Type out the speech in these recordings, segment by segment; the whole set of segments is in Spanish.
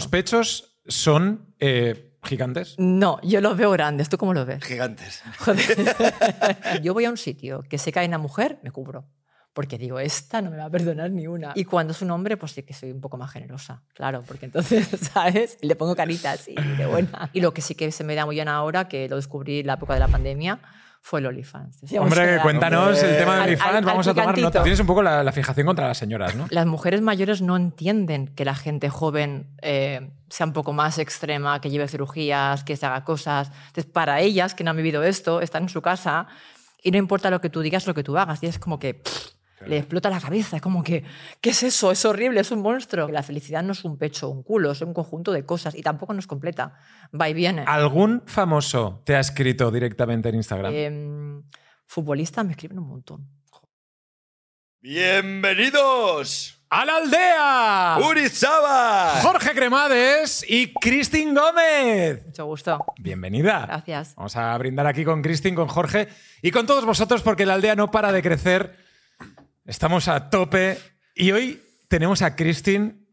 ¿Tus pechos son eh, gigantes? No, yo los veo grandes. ¿Tú cómo los ves? Gigantes. Joder. yo voy a un sitio que que hay una mujer, me cubro. Porque digo, esta no me va a perdonar ni una. Y cuando es un hombre, pues sí que soy un poco más generosa. Claro, porque entonces, ¿sabes? Le pongo caritas y de buena. Y lo que sí que se me da muy bien ahora, que lo descubrí en la época de la pandemia, fue el OnlyFans. Hombre, cuéntanos el tema de OnlyFans, al- vamos al a tomar nota. Tienes un poco la, la fijación contra las señoras, ¿no? Las mujeres mayores no entienden que la gente joven eh, sea un poco más extrema, que lleve cirugías, que se haga cosas. Entonces, para ellas, que no han vivido esto, están en su casa y no importa lo que tú digas, lo que tú hagas. Y es como que pff, le explota la cabeza. Es como que, ¿qué es eso? Es horrible, es un monstruo. La felicidad no es un pecho un culo, es un conjunto de cosas y tampoco no es completa. Va y viene. ¿Algún famoso te ha escrito directamente en Instagram? Em, futbolistas me escriben un montón. ¡Bienvenidos! ¡A la aldea! ¡Urizaba! Jorge Cremades y Cristín Gómez. Mucho gusto. Bienvenida. Gracias. Vamos a brindar aquí con Cristín, con Jorge y con todos vosotros porque la aldea no para de crecer. Estamos a tope y hoy tenemos a Cristín,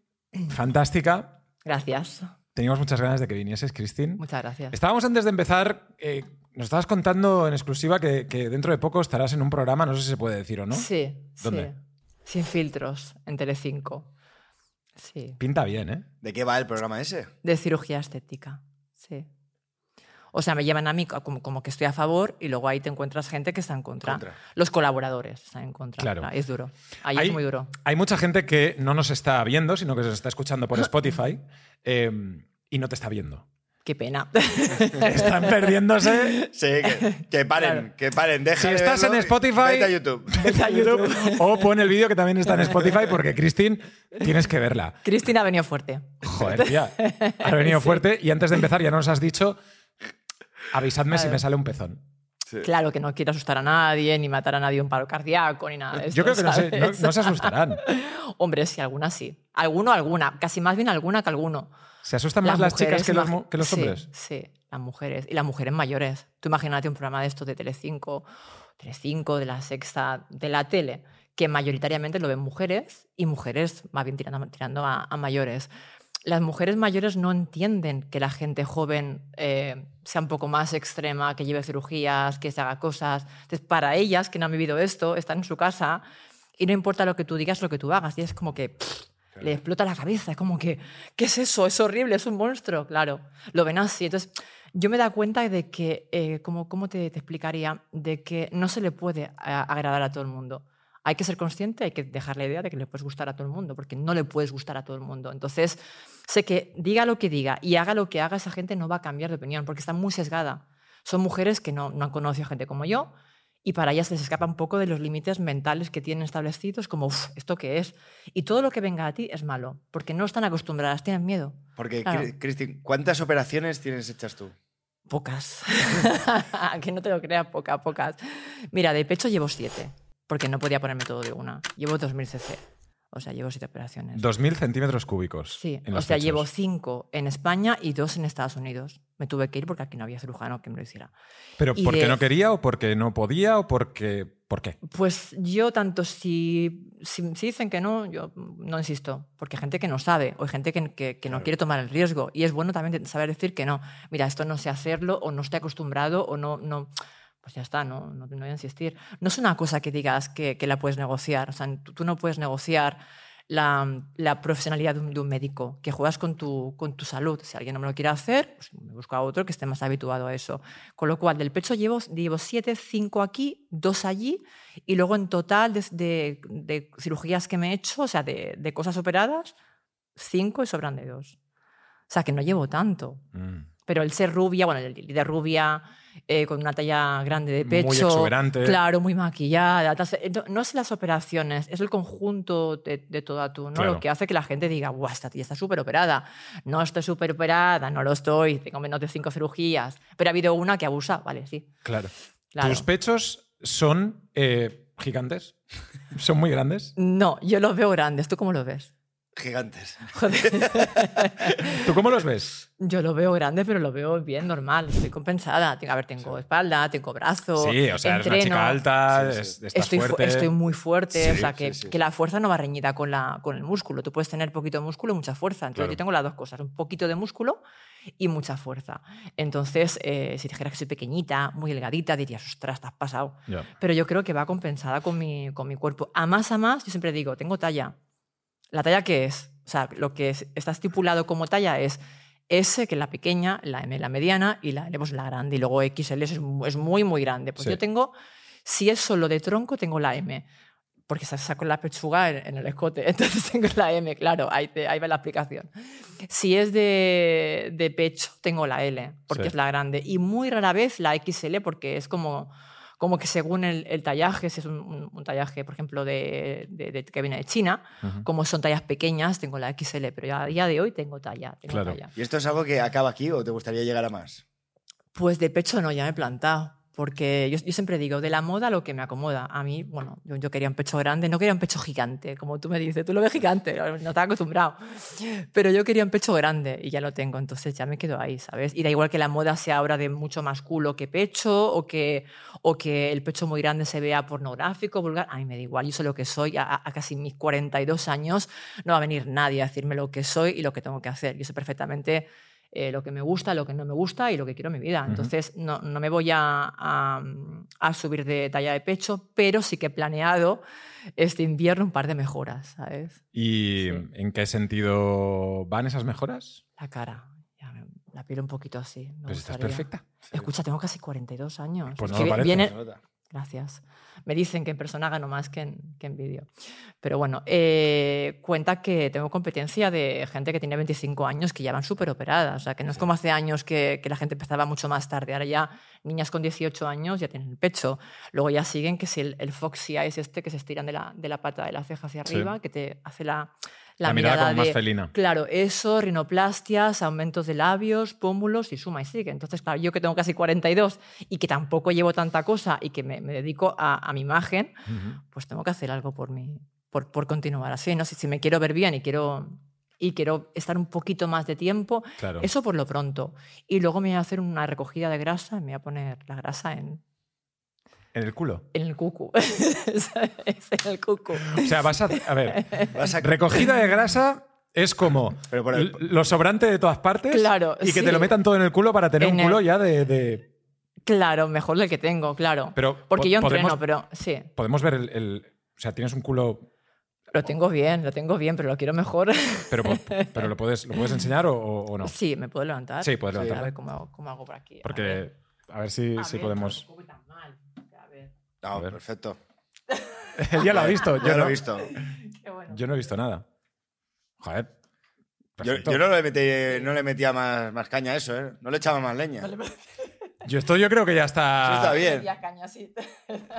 fantástica. Gracias. Teníamos muchas ganas de que vinieses, Cristín. Muchas gracias. Estábamos antes de empezar, eh, nos estabas contando en exclusiva que, que dentro de poco estarás en un programa, no sé si se puede decir o no. Sí. ¿Dónde? sí. Sin filtros, en Telecinco. Sí. Pinta bien, ¿eh? ¿De qué va el programa ese? De cirugía estética. Sí. O sea, me llevan a mí como, como que estoy a favor y luego ahí te encuentras gente que está en contra. Contra. Los colaboradores están en contra. Claro. Es duro. Ahí Hay- es muy duro. Hay mucha gente que no nos está viendo, sino que se está escuchando por Spotify eh, y no te está viendo. Qué pena. Están perdiéndose. Sí, que, que paren, Claro. que paren. Deja Si de estás verlo en Spotify- Vete a YouTube. Vete a YouTube. O pon el vídeo que también está en Spotify porque Cristín tienes que verla. Cristina ha venido fuerte. Joder, tía. Has venido fuerte y antes de empezar ya nos has dicho avisadme si me sale un pezón. Claro que no quiero asustar a nadie, ni matar a nadie un paro cardíaco, ni nada de Yo esto, creo que no se, no- no se asustarán. Hombre, sí, algunas sí. Alguno, alguna. Casi más bien alguna que alguno. ¿Se asustan más las, chicas que los, que los sí, hombres? Sí, las mujeres. Y las mujeres mayores. Tú imagínate un programa de estos de Telecinco, Telecinco, de la Sexta, de la tele, que mayoritariamente lo ven mujeres y mujeres más bien tirando, tirando a, a mayores. Las mujeres mayores no entienden que la gente joven eh, sea un poco más extrema, que lleve cirugías, que se haga cosas. Entonces, para ellas, que no han vivido esto, están en su casa y no importa lo que tú digas, lo que tú hagas. Y es como que pff, le explota la cabeza. Es como que, ¿qué es eso? Es horrible, es un monstruo. Claro, lo ven así. Entonces, yo me da cuenta de que, eh, como, ¿cómo te, te explicaría? De que no se le puede a- agradar a todo el mundo. Hay que ser consciente, hay que dejar la idea de que le puedes gustar a todo el mundo, porque no le puedes gustar a todo el mundo. Entonces, sé que diga lo que diga y haga lo que haga, esa gente no va a cambiar de opinión, porque está muy sesgada. Son mujeres que no, no han conocido a gente como yo, y para ellas les escapa un poco de los límites mentales que tienen establecidos, como, "Uf, ¿esto qué es? Y todo lo que venga a ti es malo, porque no están acostumbradas, tienen miedo. Porque, Claro. Cri- Cristín, ¿cuántas operaciones tienes hechas tú? Pocas. que no te lo creas, pocas, pocas. Mira, de pecho llevo siete, porque no podía ponerme todo de una. Llevo 2000 cc. O sea, llevo siete operaciones. 2.000 centímetros cúbicos. Sí, en o sea, llevo cinco en España y dos en Estados Unidos. Me tuve que ir porque aquí no había cirujano que me lo hiciera. ¿Pero y porque de- no quería o porque no podía o porque... ¿Por qué? Pues yo tanto si, si, si dicen que no, yo no insisto, porque hay gente que no sabe o hay gente que, que- que no quiere tomar el riesgo y es bueno también saber decir que no, mira, esto no sé hacerlo o no estoy acostumbrado o no, no pues ya está, no, no, no voy a insistir. No es una cosa que digas que, que la puedes negociar, o sea, tú, tú no puedes negociar la, la profesionalidad de un, de un médico, que juegas con tu, con tu salud. Si alguien no me lo quiere hacer, pues me busco a otro que esté más habituado a eso. Con lo cual, del pecho llevo, llevo siete, cinco aquí, dos allí, y luego en total de, de- de cirugías que me he hecho, o sea, de, cosas operadas, cinco y sobran de dos. O sea, que no llevo tanto. Mm. Pero el ser rubia, bueno, el de rubia, eh, con una talla grande de Muy pecho. exuberante. Claro, muy maquillada. No, no es las operaciones, es el conjunto de, de toda tú, ¿no? Claro. Lo que hace que la gente diga, guau, esta tía está súper operada. No estoy súper operada, no lo estoy, tengo menos de cinco cirugías. Pero ha habido una que abusa, vale, sí. Claro. Claro. ¿Tus pechos son eh, gigantes? ¿Son muy grandes? No, yo los veo grandes. ¿Tú cómo los ves? Gigantes. ¿Tú cómo los ves? Yo lo veo grande, pero lo veo bien, normal. Estoy compensada. A ver, tengo espalda, tengo brazo. Sí, o sea, eres una entreno. chica alta, Sí, sí. es- estás Estoy, fu- fuerte. estoy muy fuerte, Sí, o sea, que, sí, sí. que la fuerza no va reñida con, la, con el músculo. Tú puedes tener poquito de músculo y mucha fuerza. Entonces Claro. yo tengo las dos cosas, un poquito de músculo y mucha fuerza. Entonces, eh, si dijeras que soy pequeñita, muy delgadita, dirías, ostras, te has pasado. Pero yo creo que va compensada con mi, con mi cuerpo. A más a más, yo siempre digo, tengo talla. ¿La talla qué es? O sea, lo que es- está estipulado como talla es S, que es la pequeña, la M, la mediana, y la L, pues la grande. Y luego XL es, es muy, muy grande. Pues Sí. yo tengo, si es solo de tronco, tengo la M. Porque sa- saco la pechuga en, en el escote. Entonces tengo la M, claro, ahí, te- ahí va la explicación. Si es de, de pecho, tengo la L, porque Sí. es la grande. Y muy rara vez la XL, porque es como, como que según el, el tallaje, si es un, un- un tallaje, por ejemplo, de, de- de- que viene de China, como son tallas pequeñas, tengo la XL, pero ya a día de hoy tengo talla. Tengo Claro. talla. ¿Y esto es algo que acaba aquí o te gustaría llegar a más? Pues de pecho no, ya me he plantado. Porque yo, yo siempre digo, de la moda lo que me acomoda. A mí, bueno, yo, yo quería un pecho grande, no quería un pecho gigante, como tú me dices, tú lo ves gigante, no estaba acostumbrado. Pero yo quería un pecho grande y ya lo tengo, entonces ya me quedo ahí, ¿sabes? Y da igual que la moda sea ahora de mucho más culo que pecho o que, o que el pecho muy grande se vea pornográfico, vulgar, a mí me da igual, yo sé lo que soy, a, a casi mis 42 años no va a venir nadie a decirme lo que soy y lo que tengo que hacer. Yo sé perfectamente eh, lo que me gusta, lo que no me gusta y lo que quiero en mi vida. Entonces, no, no me voy a, a- a subir de talla de pecho, pero sí que he planeado este invierno un par de mejoras, ¿sabes? ¿Y Sí. en qué sentido van esas mejoras? La cara, ya me- la piel un poquito así. Pues estás gustaría. perfecta. Escucha, tengo casi 42 años. Pues Es no lo parece. viene- nota. Gracias. Me dicen que en persona gano más que en, que en vídeo. Pero bueno, eh, cuenta que tengo competencia de gente que tiene 25 años que ya van súper operadas. O sea, que no es como hace años que, que la gente empezaba mucho más tarde. Ahora ya niñas con 18 años ya tienen el pecho. Luego ya siguen que si el, el foxy eye es este que se estiran de la, de la pata de la ceja hacia Sí. arriba, que te hace la, La, mirada, como más felina. Claro, eso, rinoplastias, aumentos de labios, pómulos y suma y sigue. Entonces, claro, yo que tengo casi 42 y que tampoco llevo tanta cosa y que me, me dedico a, a mi imagen, pues tengo que hacer algo por mí, por, por continuar así. ¿no? Si, si me quiero ver bien y quiero, y quiero estar un poquito más de tiempo, Claro. eso por lo pronto. Y luego me voy a hacer una recogida de grasa y me voy a poner la grasa en, En el culo. en el cucu. es en el cucu. O sea, vas a. A ver, Vas a- recogida de grasa es como Pero por el- lo sobrante de todas partes Claro, y que sí. te lo metan todo en el culo para tener En un el- culo ya de. de- Claro, mejor el que tengo, claro. Pero Porque po- yo podemos- entreno, pero sí. Podemos ver el, el- O sea, tienes un culo. Lo tengo bien, lo tengo bien, pero lo quiero mejor. Pero, pero lo, puedes, ¿lo puedes enseñar o, no? Sí, ¿me puedo levantar? Sí, puedes A levantar. ver cómo, cómo hago por aquí. A ver. Porque. A ver si, A si ver, podemos. tampoco tan mal. No, perfecto. Él ya lo ha visto. Yo, Yo lo no, he visto. Qué bueno. yo no he visto nada. Joder. Yo, no, le metí- no le metía más, más caña a eso, ¿eh? No le echaba más leña. Yo esto yo creo que ya está. Sí, está bien. Ya caña, sí.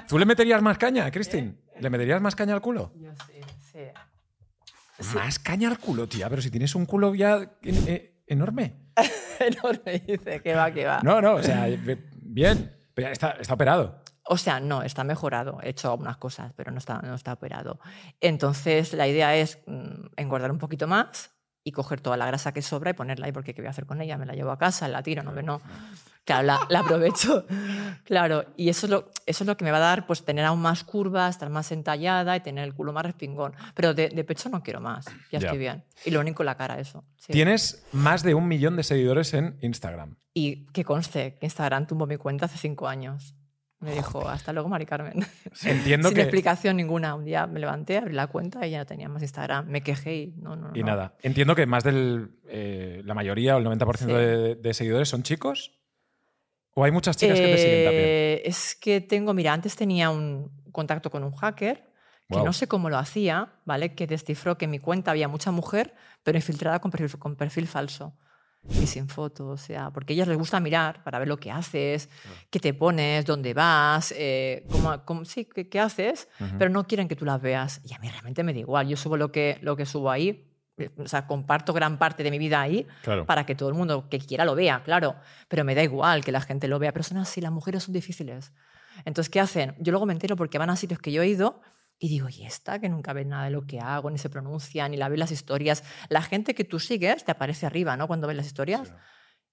¿Tú le meterías más caña, Cristin? ¿Le meterías más caña al culo? Yo sí, sí. Más caña al culo, tía. Pero si tienes un culo ya eh, enorme. Enorme, dice, que va, que va. No, no, o sea, bien. Pero ya está, está operado. O sea, no, está mejorado. He hecho algunas cosas, pero no está, no está operado. Entonces, la idea es mm, engordar un poquito más y coger toda la grasa que sobra y ponerla ahí, porque ¿qué voy a hacer con ella? Me la llevo a casa, la tiro, no, no. Claro, la, la aprovecho. Claro, y eso es, lo, eso es lo que me va a dar, pues tener aún más curvas, estar más entallada y tener el culo más respingón. Pero de, de pecho no quiero más, ya, Ya. estoy bien. Y lo único, la cara, eso. sí. Tienes más de un millón de seguidores en Instagram. Y que conste que Instagram tumbó mi cuenta hace cinco años. Me dijo, hasta luego, Mari Carmen. Entiendo Sin que. explicación ninguna. Un día me levanté, abrí la cuenta y ya no tenía más Instagram. Me quejé y no, no, Y no. nada. Entiendo que más del. eh, la mayoría o el 90% Sí. de, de seguidores son chicos. ¿O hay muchas chicas que te siguen también? Eh, Es que tengo, mira, antes tenía un contacto con un hacker que Guau. no sé cómo lo hacía, ¿vale? Que descifró que en mi cuenta había mucha mujer, pero infiltrada con perfil, con perfil falso. Y sin fotos, o sea, porque a ellas les gusta mirar para ver lo que haces, qué te pones, dónde vas, eh, cómo, cómo- sí, qué, qué haces, Ujú. pero no quieren que tú las veas. Y a mí realmente me da igual, yo subo lo que, lo que subo ahí, eh, o sea, comparto gran parte de mi vida ahí Claro. para que todo el mundo que quiera lo vea, claro, pero me da igual que la gente lo vea, pero son así, las mujeres son difíciles. Entonces, ¿qué hacen? Yo luego me entero porque van a sitios que yo he ido Y digo, ¿y esta que nunca ve nada de lo que hago, ni se pronuncia, ni la ve las historias? La gente que tú sigues te aparece arriba, ¿no? Cuando ves las historias.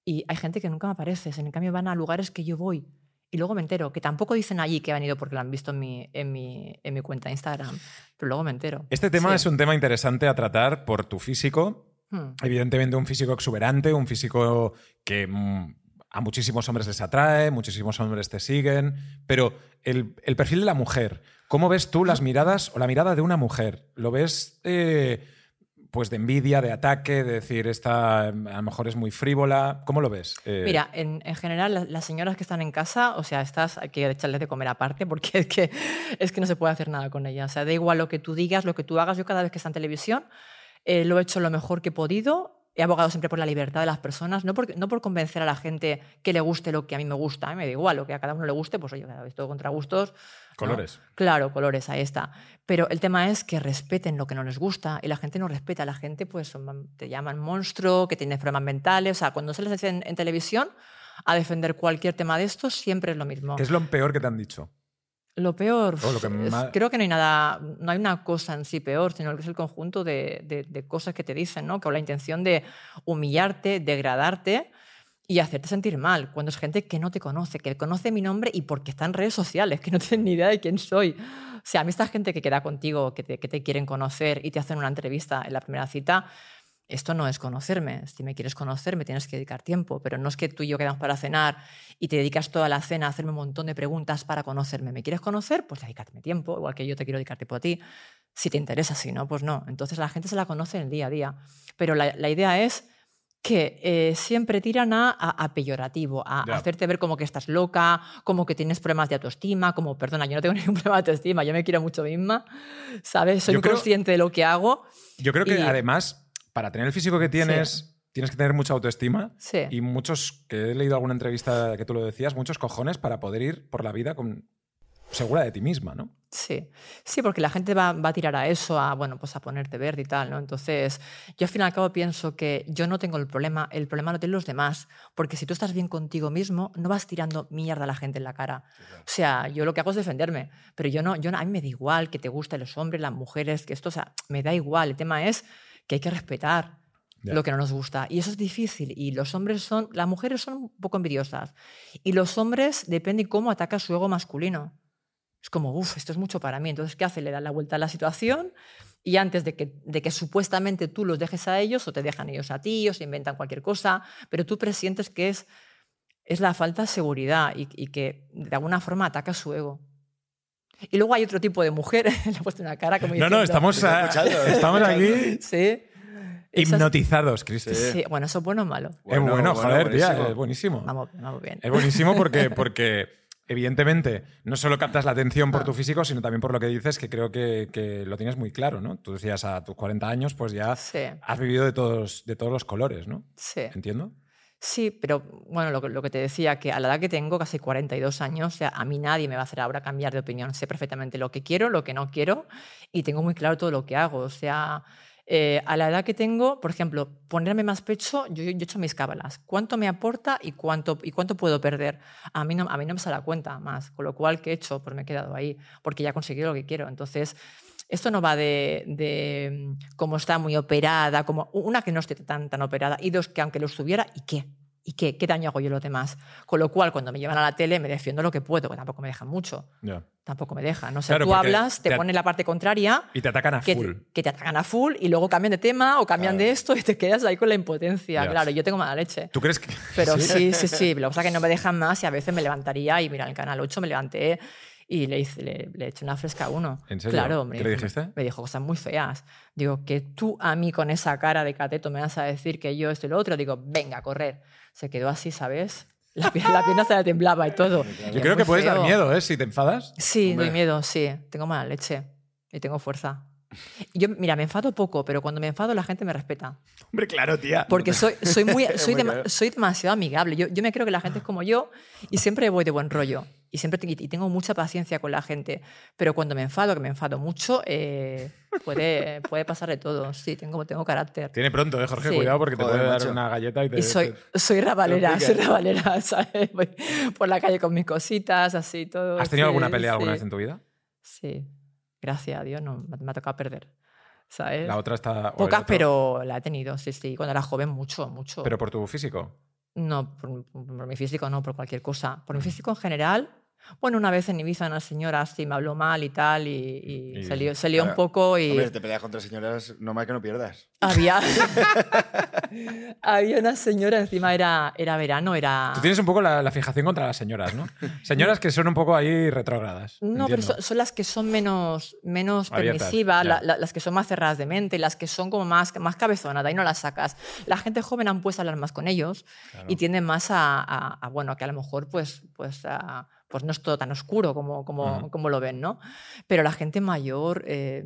Y hay gente que nunca me aparece. En cambio, van a lugares que yo voy. Y luego me entero, que tampoco dicen allí que han ido porque lo han visto en mi, en mi, en mi cuenta de Instagram. Pero luego me entero. Este tema Sí. es un tema interesante a tratar por tu físico. Hmm. Evidentemente un físico exuberante, un físico que mm, a muchísimos hombres les atrae, muchísimos hombres te siguen, pero el, el perfil de la mujer, ¿cómo ves tú las miradas o la mirada de una mujer? ¿Lo ves eh, pues de envidia, de ataque, de decir, esta mm, a lo mejor es muy frívola? ¿Cómo lo ves? Eh, Mira, en, en general, las, las señoras que están en casa, o sea, estas hay que echarles de comer aparte porque es que, es que no se puede hacer nada con ellas. O sea, da igual lo que tú digas, lo que tú hagas. Yo cada vez que está en televisión eh, lo he hecho lo mejor que he podido. He abogado siempre por la libertad de las personas, no por, no por convencer a la gente que le guste lo que a mí me gusta. A mí me da igual, lo que a cada uno le guste, pues oye, todo contra gustos. ¿no? Colores. Claro, colores, ahí está. Pero el tema es que respeten lo que no les gusta y la gente no respeta. La gente, pues, son- te llaman monstruo, que tienes problemas mentales. O sea, cuando sales en, en televisión a defender cualquier tema de estos, siempre es lo mismo. ¿Qué es lo peor que te han dicho? Lo peor, O lo que más- creo que no hay nada, no hay una cosa en sí peor, sino que es el conjunto de, de- de cosas que te dicen, ¿no? Con la intención de humillarte, degradarte y hacerte sentir mal. Cuando es gente que no te conoce, que conoce mi nombre y porque está en redes sociales, que no tienen ni idea de quién soy. O sea, a mí esta gente que queda contigo, que te, que te quieren conocer y te hacen una entrevista en la primera cita, esto no es conocerme. Si me quieres conocer, me tienes que dedicar tiempo, pero no es que tú y yo quedamos para cenar y te dedicas toda la cena a hacerme un montón de preguntas para conocerme. ¿Me quieres conocer? Pues dedícate tiempo, igual que yo te quiero dedicar tiempo a ti. Si te interesa, si no, pues no. Entonces la gente se la conoce en el día a día. Pero la, la idea es que eh, siempre tiran a, a- a peyorativo, a Ya. hacerte ver como que estás loca, como que tienes problemas de autoestima, como, perdona, yo no tengo ningún problema de autoestima, yo me quiero mucho misma, ¿sabes? Soy Yo muy creo- consciente de lo que hago. Yo creo que Y- además, para tener el físico que tienes, tienes que tener mucha autoestima. Sí. Y muchos, que he leído alguna entrevista que tú lo decías, muchos cojones para poder ir por la vida con, segura de ti misma, ¿no? Sí, sí, porque la gente va, va a tirar a eso, a, bueno, pues a ponerte verde y tal, ¿no? Entonces, yo al fin y al cabo pienso que yo no tengo el problema, el problema lo tienen los demás, porque si tú estás bien contigo mismo, no vas tirando mierda a la gente en la cara. O sea, yo lo que hago es defenderme, pero yo no, yo no- a mí me da igual que te gusten los hombres, las mujeres, que esto, o sea, me da igual. El tema es que hay que respetar lo que no nos gusta. Y eso es difícil. Y los hombres son, las mujeres son un poco envidiosas. Y los hombres depende cómo ataca su ego masculino. Es como, uff, esto es mucho para mí. Entonces, ¿qué hace? Le da la vuelta a la situación y antes de que, de que supuestamente tú los dejes a ellos o te dejan ellos a ti o se inventan cualquier cosa, pero tú presientes que es, es la falta de seguridad y, y que de alguna forma ataca su ego. Y luego hay otro tipo de mujer, le he puesto una cara como No, no, diciendo- estamos, Estoy a- ¿eh? estamos aquí Sí. Hipnotizados, Cristi. Sí. Sí, bueno, eso es bueno o malo. es Bueno, bueno, bueno, joder, tía, buenísimo. es buenísimo. Vamos, vamos bien. Es buenísimo porque, porque evidentemente no solo captas la atención por tu físico, sino también por lo que dices, que creo que, que lo tienes muy claro, ¿no? Tú decías a tus 40 años, pues ya Sí, has vivido de todos, de todos los colores, ¿no? sí. ¿Entiendo? Sí, pero bueno, lo, que- te decía, que a la edad que tengo, casi 42 años, o sea, a mí nadie me va a hacer ahora cambiar de opinión. Sé perfectamente lo que quiero, lo que no quiero y tengo muy claro todo lo que hago. O sea, eh, a la edad que tengo, por ejemplo, ponerme más pecho, yo, he hecho mis cábalas. ¿Cuánto me aporta y cuánto, y cuánto puedo perder? A mí, no, a mí no me sale a cuenta más. Con lo cual, ¿qué he hecho? Pues me he quedado ahí, porque ya he conseguido lo que quiero. Entonces, esto no va de, de mm, cómo está muy operada, como una que no esté tan, tan operada y dos que aunque lo estuviera, ¿y qué? ¿Y qué? ¿Qué daño hago yo a los demás? Con lo cual, cuando me llevan a la tele, me defiendo lo que puedo, que tampoco me dejan mucho. Tampoco me dejan. O sea, Claro, tú hablas, te te- ponen la parte contraria, Y te atacan a que, full. que te atacan a full y luego cambian de tema o cambian Claro. de esto y te quedas ahí con la impotencia. Claro, yo tengo mala leche. ¿Tú crees que.? Pero sí, sí, sí. Lo que pasa es que no me dejan más y a veces me levantaría y mira, en el canal 8 me levanté y le, hice, le, le eché una fresca a uno. ¿En serio? Claro, hombre. ¿Qué le dijiste? Me dijo cosas muy feas. Digo, que tú a mí con esa cara de cateto me vas a decir que yo esto y lo otro. Digo, venga, a correr. Se quedó así, ¿sabes? La, pie- la pierna se le temblaba y todo. Yo creo que puedes dar miedo, ¿eh? Si te enfadas. Sí, Hombre. doy miedo, sí. Tengo mala leche y tengo fuerza. Y Yo, mira, me enfado poco, pero cuando me enfado la gente me respeta. Hombre, claro, tía. Porque soy, soy, muy, soy, claro. soy demasiado amigable. Yo, yo me creo que la gente es como yo y siempre voy de buen rollo. Y siempre te- y tengo mucha paciencia con la gente. Pero cuando me enfado, que me enfado mucho, eh, puede, puede pasar de todo. Sí, tengo, tengo carácter. Tiene pronto, ¿eh, Jorge? Sí. Cuidado porque te Joder, puede dar macho. una galleta y te. Y soy, te- soy rabalera, soy rabalera, ¿sabes? Voy por la calle con mis cositas, así todo. ¿Has tenido sí, alguna pelea alguna sí. vez en tu vida? Sí, Gracias a Dios no me ha tocado perder. ¿Sabes? La otra está. Pocas, pero la he tenido, sí, sí. Cuando era joven, mucho, mucho. Pero por tu físico. No, por, por mi físico no, por cualquier cosa. Por mi físico en general. Bueno, una vez en Ibiza una señora sí me habló mal y tal, y, y Y- se lió, se lió un Claro. poco y Hombre, te peleas contra señoras, no más que no pierdas. había, había una señora, encima era, era verano, era... Tú tienes un poco la, la fijación contra las señoras, ¿no? Señoras que son un poco ahí retrógradas. No, pero entiendo. son, son las que son menos, menos Abiertas, permisivas, la- la- las que son más cerradas de mente, las que son como más, más cabezonas, de ahí no las sacas. La gente joven han puesto a hablar más con ellos Claro. y tienden más a, a- a, bueno, que a lo mejor pues, pues, a- pues no es todo tan oscuro como, como, como lo ven, ¿no? Pero la gente mayor eh,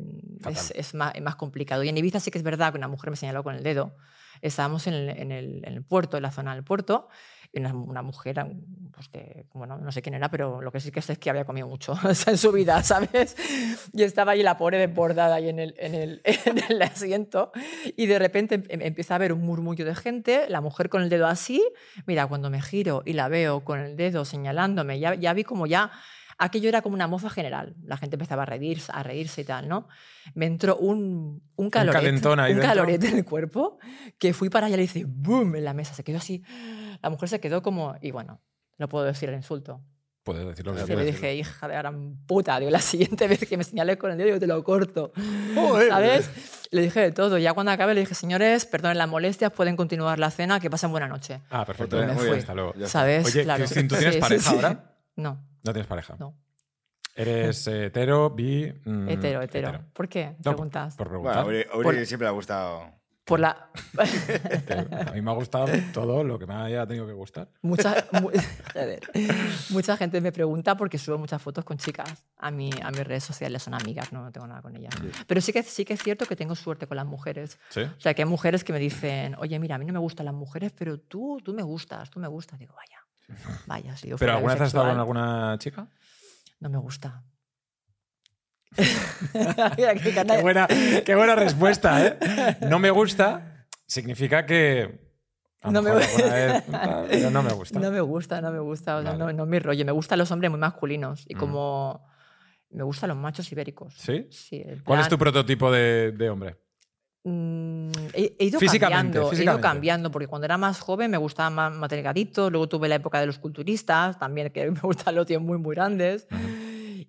es, es más, es más complicado. Y en Ibiza sí que es verdad que una mujer me señaló con el dedo. Estábamos en el, en el- en el puerto, en la zona del puerto, una, una mujer, pues bueno, no sé quién era, pero lo que sí que sé es que había comido mucho en su vida, ¿sabes? Y estaba ahí la pobre desbordada ahí en el, en el, en el asiento y de repente em- empieza a haber un murmullo de gente, la mujer con el dedo así, mira, cuando me giro y la veo con el dedo señalándome, ya, ya vi como ya... Aquello era como una mofa general. La gente empezaba a reírse, a reírse y tal, ¿no? Me entró un, un calorete, un dentro. calorete en el cuerpo que fui para allá y le hice boom en la mesa. Se quedó así. La mujer se quedó como. Y bueno, no puedo decir el insulto. Puedes decir lo que Sí, Sí, quieras. le dije, hija de gran puta, digo, la siguiente vez que me señales con el dedo yo te lo corto. ¿Sabes? Le dije de todo. Ya cuando acabé le dije, señores, perdonen las molestias, pueden continuar la cena, que pasen buena noche. Ah, perfecto. Muy Me bien. Hasta luego. ¿Sabes? Oye, claro. ¿tú tienes sí, pareja sí. ahora? No, No tienes pareja. no. Eres hetero, bi. mm, hetero, hetero. ¿Por qué? No, Preguntas. Por Bueno, preguntar. a Uri, a Uri siempre le ha gustado. Por la. A mí me ha gustado todo lo que me haya tenido que gustar. Mucha, mu- joder. Mucha gente me pregunta porque subo muchas fotos con chicas a, mi, a mis redes sociales, son amigas, no, no tengo nada con ellas. Pero sí que, sí que es cierto que tengo suerte con las mujeres. ¿Sí? O sea, que hay mujeres que me dicen, oye, mira, a mí no me gustan las mujeres, pero tú, tú me gustas, tú me gustas. Digo, vaya, vaya, ¿Pero alguna vez has estado con alguna chica? No me gusta. Mira, qué buena, qué buena respuesta, ¿eh? No me gusta significa que. No me vez, pero no me gusta. No me gusta, no me gusta. O sea, Vale. no, no es mi rollo. Me gustan los hombres muy masculinos. Y Mm. como me gustan los machos ibéricos. ¿Sí? Sí, en ¿Cuál es tu prototipo de, de hombre? Mm, he, he ido Físicamente, cambiando, he ido cambiando, porque cuando era más joven me gustaba más, delgadito, luego tuve la época de los culturistas, también que me gustan los tíos muy, muy grandes,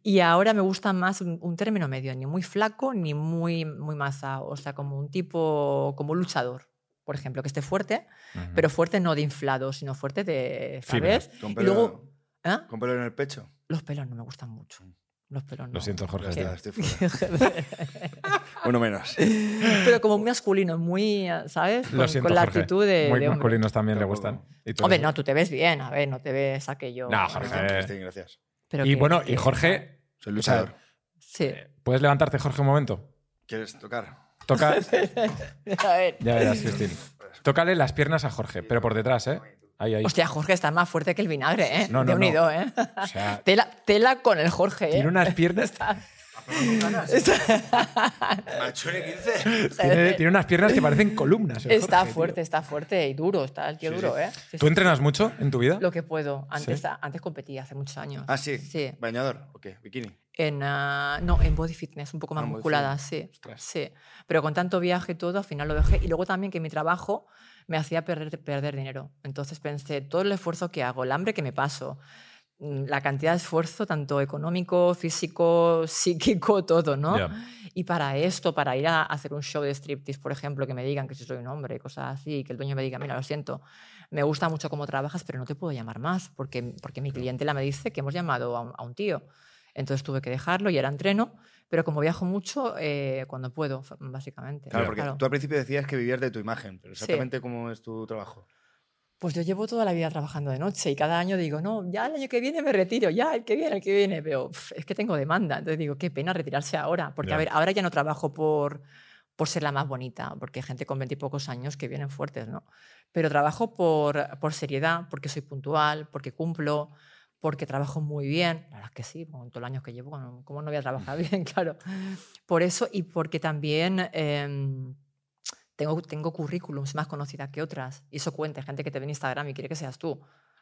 y ahora me gusta más un, un término medio, ni muy flaco ni muy, muy masa, o sea, como un tipo, como un luchador, por ejemplo, que esté fuerte, pero fuerte no de inflado, sino fuerte de, Fibra. ¿sabes? Con Y pelo, luego, ¿eh? con pelo en el pecho. Los pelos no me gustan mucho. Los pelos no. Lo siento, Ya Jorge. estoy fuera. Uno menos. pero como muy masculino, muy, ¿sabes? Con, Lo siento, con la Jorge. actitud de, Muy de masculinos también le gustan. ¿Y tú Hombre, eres- no, tú te ves bien, a ver, no te ves aquello. No, Jorge. Gracias. Pero Y que- bueno, y Jorge, Soy O sea, luchador. Sí. ¿puedes levantarte, Jorge, un momento? ¿Quieres tocar? Toca. A ver. Ya verás, Cristín. Tócale las piernas a Jorge, pero por detrás, ¿eh? Ahí, ahí. Hostia, Jorge está más fuerte que el vinagre, ¿eh? No, no, de no. unido, ¿eh? O sea, Tela, tela con el Jorge, ¿eh? tiene unas piernas. 15. Tiene, tiene unas piernas que parecen columnas. el Está Jorge, tío. fuerte, está fuerte y duro, está el tío Sí, duro. ¿eh? Sí, ¿Tú sí. entrenas mucho en tu vida? Lo que puedo. Antes, Sí. antes competía, hace muchos años. Ah, sí. Sí. ¿Bañador? ¿O qué? ¿Bikini? En, ah, no, en body fitness, un poco más Ah, musculada, sí, Ostras. sí. Pero con tanto viaje y todo, al final lo dejé. Y luego también que mi trabajo me hacía perder, perder dinero. Entonces pensé, todo el esfuerzo que hago, el hambre que me paso, mm, la cantidad de esfuerzo, tanto económico, físico, psíquico, todo, ¿no? Y para esto, para ir a hacer un show de striptease, por ejemplo, que me digan que si soy un hombre cosas así, y que el dueño me diga, mira, lo siento, me gusta mucho cómo trabajas, pero no te puedo llamar más, porque, porque mi clientela me dice que hemos llamado a un, a un tío. Entonces tuve que dejarlo y ahora entreno, pero como viajo mucho, eh, cuando puedo, básicamente. Claro, porque Claro. tú al principio decías que vivías de tu imagen, pero Sí. exactamente cómo es tu trabajo. Pues yo llevo toda la vida trabajando de noche y cada año digo, no, ya el año que viene me retiro, ya el que viene, el que viene, pero pf, es que tengo demanda. Entonces digo, qué pena retirarse ahora, porque Ya. a ver, ahora ya no trabajo por, por ser la más bonita, porque hay gente con veintipocos años que vienen fuertes, ¿no? Pero trabajo por, por seriedad, porque soy puntual, porque cumplo, porque trabajo muy bien. La verdad es que sí, con todos los años que llevo, ¿cómo no voy a trabajar bien? Claro. Por eso y porque también... em, tengo, tengo currículums más conocidas que otras. Y eso cuenta, gente que te ve en Instagram y quiere que seas tú.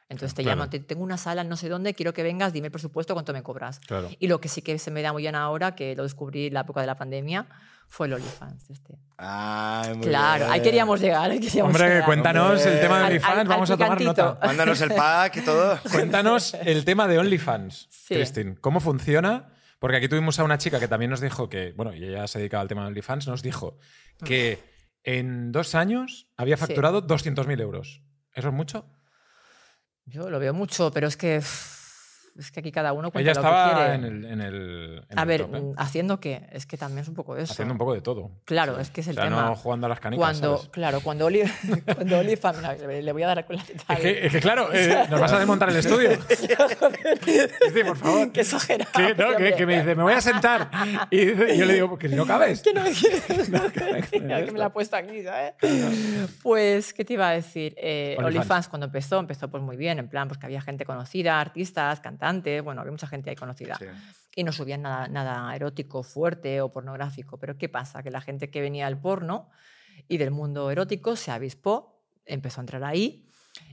Entonces te Claro. llaman, "Te- tengo una sala en no sé dónde, quiero que vengas, dime el presupuesto, cuánto me cobras. Claro. Y lo que sí que se me da muy bien ahora, que lo descubrí en la época de la pandemia, fue el OnlyFans. Este. Ay, muy Claro, ahí queríamos llegar. ahí queríamos Hombre, llegar. cuéntanos Hombre. el tema de OnlyFans, al- vamos al a tomar nota. Mándanos el pack y todo. Cuéntanos el tema de OnlyFans, Sí. Cristin. ¿Cómo funciona? Porque aquí tuvimos a una chica que también nos dijo que, bueno, y ella se dedicaba al tema de OnlyFans, nos dijo que en dos años había Sí. facturado 200.000 euros. ¿Eso es mucho? Yo lo veo mucho, pero es que, es que aquí cada uno cuenta ella lo que estaba quiere. en el, en el, en a el ver, top, ¿eh? mm, ¿haciendo qué? Es que también es un poco eso. haciendo un poco de todo. Claro, es que es O el sea, tema. no jugando a las canicas, cuando, ¿sabes? claro, cuando Oli, cuando mira, le, voy a dar con la teta. Es que, es que, claro, eh, nos vas a desmontar el estudio. Dice, por favor. Qué exagerado. Que, no, que, que me dice, me voy a sentar. Y dice- y yo le digo, que no cabes. que no me Mira, que me la ha puesto aquí, ¿sabes? Pues, ¿qué te iba a decir? Eh. OnlyFans cuando empezó, empezó pues muy bien, en plan, pues que había gente conocida, artistas, cantantes, bueno, había mucha gente ahí conocida. Sí. Y no subían nada, nada erótico, fuerte o pornográfico. Pero ¿qué pasa? Que la gente que venía del porno y del mundo erótico se avispó, empezó a entrar ahí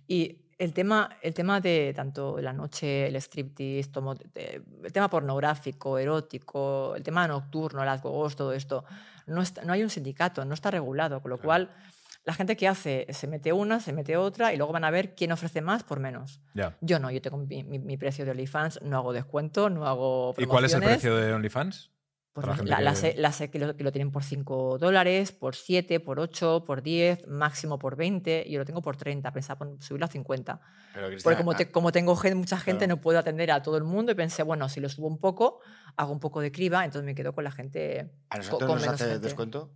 y el tema, el tema de tanto la noche, el striptease, tomo- de- el tema pornográfico, erótico, el tema nocturno, las gogos, todo esto, no, está- no hay un sindicato, no está regulado, con lo cual la gente que hace se mete una, se mete otra y luego van a ver quién ofrece más por menos. Yo no, yo tengo mi, mi- mi precio de OnlyFans, no hago descuento, no hago ¿Y cuál es el precio de OnlyFans? Pues Para la que- sé, la sé que, lo, que lo tienen por 5 dólares, por 7, por 8, por 10, máximo por 20. Y yo lo tengo por 30, pensaba subirlo a 50. Pero, Porque como, ah, te- como tengo mucha gente, Claro. no puedo atender a todo el mundo. Y pensé, bueno, si lo subo un poco, hago un poco de criba, entonces me quedo con la gente. ¿A nosotros con nos menos hace gente. descuento?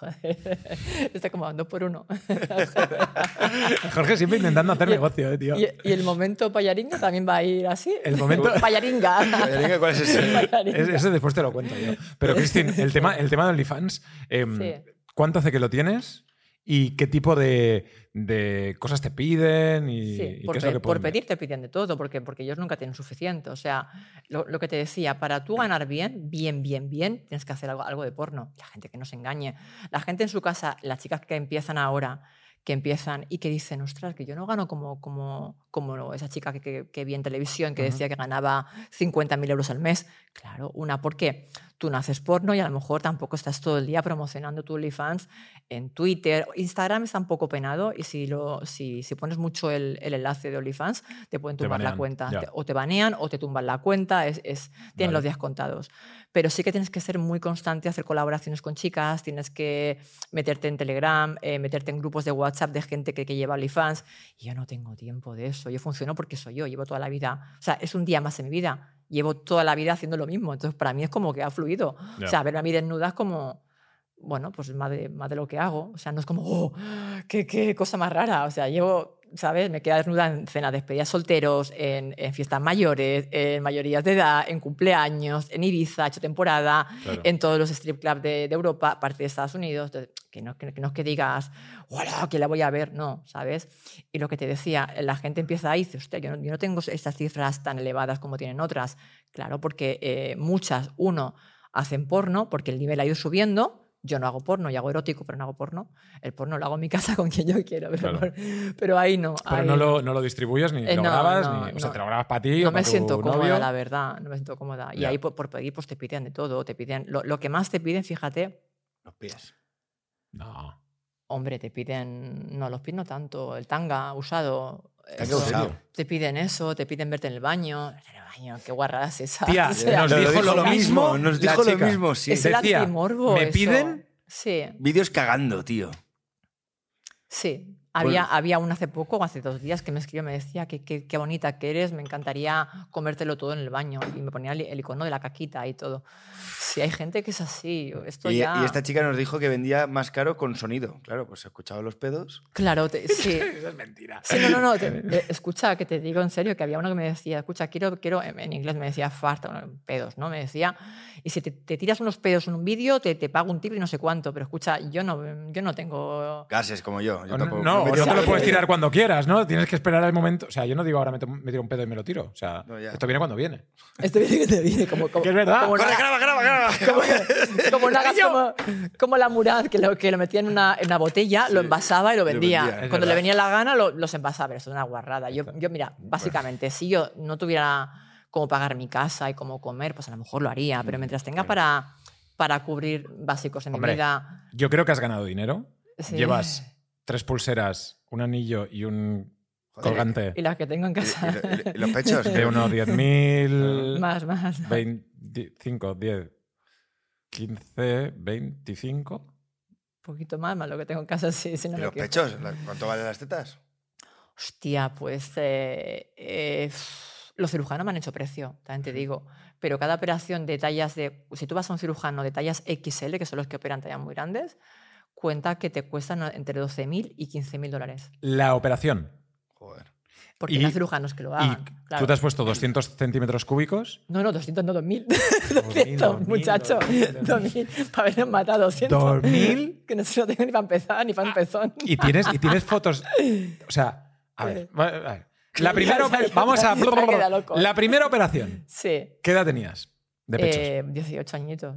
Está como dos por uno. Jorge siempre intentando hacer Y- negocio, eh, tío. y, y el momento payaringa también va a ir así. El momento- payaringa. Oye, ¿Cuál es ese? Payaringa. Es- Ese después te lo cuento yo. Pero, Cristin, el tema, el tema de OnlyFans, em, Sí. ¿cuánto hace que lo tienes? ¿Y qué tipo de, de cosas te piden? ¿Y, Sí, y por, qué es lo que por pedir te piden de todo, porque, porque ellos nunca tienen suficiente. O sea, lo, lo que te decía, para tú ganar bien, bien, bien, bien, tienes que hacer algo, algo de porno. La gente que no se engañe. La gente en su casa, las chicas que empiezan ahora, que empiezan y que dicen, ostras, que yo no gano como, como, como esa chica que, que, que vi en televisión que Ujú. decía que ganaba 50.000 euros al mes. Claro, una, porque tú no haces porno y a lo mejor tampoco estás todo el día promocionando tu OnlyFans en Twitter. Instagram está un poco penado y si, lo, si, si pones mucho el, el enlace de OnlyFans, te pueden Te tumbar la cuenta. Te- o te banean o te tumban la cuenta. Es, es, tienen Vale. los días contados. Pero sí que tienes que ser muy constante, hacer colaboraciones con chicas, tienes que meterte en Telegram, eh, meterte en grupos de WhatsApp de gente que, que lleva OnlyFans. Y yo no tengo tiempo de eso. Yo funciono porque soy yo, llevo toda la vida. O sea, es un día más en mi vida. Llevo toda la vida haciendo lo mismo. Entonces, para mí es como que ha fluido. Ya. O sea, verme a mí desnuda es como, bueno, pues más de, más de lo que hago. O sea, no es como, oh, qué, qué cosa más rara. O sea, llevo, ¿sabes? Me queda desnuda en cenas de despedidas solteros, en, en fiestas mayores, en mayorías de edad, en cumpleaños, en Ibiza, he hecho temporada, Claro. en todos los strip clubs de, de Europa, parte de Estados Unidos. Entonces, que no, que, que no es que digas, hola, que la voy a ver, no, ¿sabes? Y lo que te decía, la gente empieza ahí y dice, hostia, yo no, yo no tengo estas cifras tan elevadas como tienen otras. Claro, porque eh, muchas, uno, hacen porno porque el nivel ha ido subiendo. Yo no hago porno, yo hago erótico, pero no hago porno. El porno lo hago en mi casa con quien yo quiero, pero, Claro. pero ahí no. Pero ahí no lo, no lo distribuyes ni Eh, lo grabas, no, ni, o sea, te lo grabas para ti no me tu siento cómoda, la verdad, no me siento cómoda. Y ahí por, por pedir, pues te piden de todo, te piden, lo, lo que más te piden, fíjate, Los pies. No. hombre, te piden, no, los pies no tanto, el tanga usado. Eso. Te piden eso, te piden verte en el baño. En el baño, qué guarradas esas. Tía, O sea, nos dijo lo mismo Nos dijo lo mismo, sí. es el decía, antimorbo. me eso. piden- Sí, Vídeos cagando, tío. sí. Había, Pues- había una hace poco, hace dos días, que me escribió, me decía que qué qué bonita que eres, me encantaría comértelo todo en el baño. Y me ponía el, el icono de la caquita y todo. Sí, hay gente que es así. Esto Y, ya... y esta chica nos dijo que vendía más caro con sonido. Claro, pues escuchaba los pedos. Claro, te- sí. Eso es mentira. Sí, no, no, no. te- eh, escucha, que te digo en serio, que había uno que me decía, escucha, quiero, quiero, en inglés me decía fart, bueno, pedos, ¿no? Me decía, y si te, te tiras unos pedos en un vídeo, te, te pago un tip y no sé cuánto, pero escucha, yo no, yo no tengo... Gases como yo. yo No, tampoco- no, No, no te lo puedes tirar cuando quieras, ¿no? Tienes que esperar el momento. O sea, yo no digo ahora me, to- me tiro un pedo y me lo tiro. O sea, No, esto viene cuando viene. Esto viene que te viene como, como, Que es verdad. como una- Corre, graba, graba, graba. como, como, una como, como la Murad, que lo, que lo metía en una, en una botella, lo envasaba y lo lo vendía. vendía, Cuando verdad. le venía la gana, lo- los envasaba. Pero eso es una guarrada. Yo, yo, mira, básicamente, si yo no tuviera cómo pagar mi casa y cómo comer, pues a lo mejor lo haría. Pero mientras tenga para, para cubrir básicos en Hombre, mi vida... Yo creo que has ganado dinero. sí. Llevas tres pulseras, un anillo y un Joder. colgante Y las que tengo en ¿Y, casa. y- y- y los pechos? de unos 10.000, más, más. 25, 10, 15, 25. Un poquito más, más lo que tengo en casa, sí, si no ¿Y me los equivoco. pechos? ¿La- ¿Cuánto valen las tetas? Hostia, pues eh, eh, los cirujanos me han hecho precio, también te digo. Pero cada operación de tallas de. Si tú vas a un cirujano de tallas XL, que son los que operan tallas muy grandes, cuenta que te cuestan entre 12.000 y 15.000 dólares. La operación. Joder. Porque Y- no hay cirujanos que lo Y hagan. tú te has puesto 200 centímetros cúbicos. No, no, 200, no, 2.000. 2000, 200, muchacho. 2000. 2.000. Para habernos matado 200. 2000. Que no se lo tengo ni para empezar, ni para pezón. Y tienes, y tienes fotos. O sea, a ver. a ver. La primera Vamos a. La primera operación. Sí. ¿Qué edad tenías? De pechos. Eh, 18 añitos.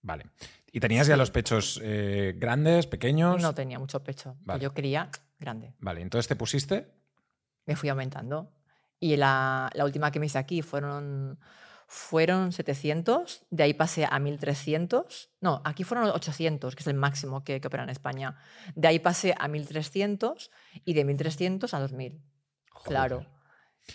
Vale. ¿Y tenías ya los pechos eh, grandes, pequeños? No tenía mucho pecho. Vale. Yo quería grande. Vale, entonces te pusiste. me fui aumentando. Y la, la última que me hice aquí fueron, fueron 700, de ahí pasé a 1300. No, aquí fueron 800, que es el máximo que, que opera en España. De ahí pasé a 1300 y de 1300 a 2000. Claro.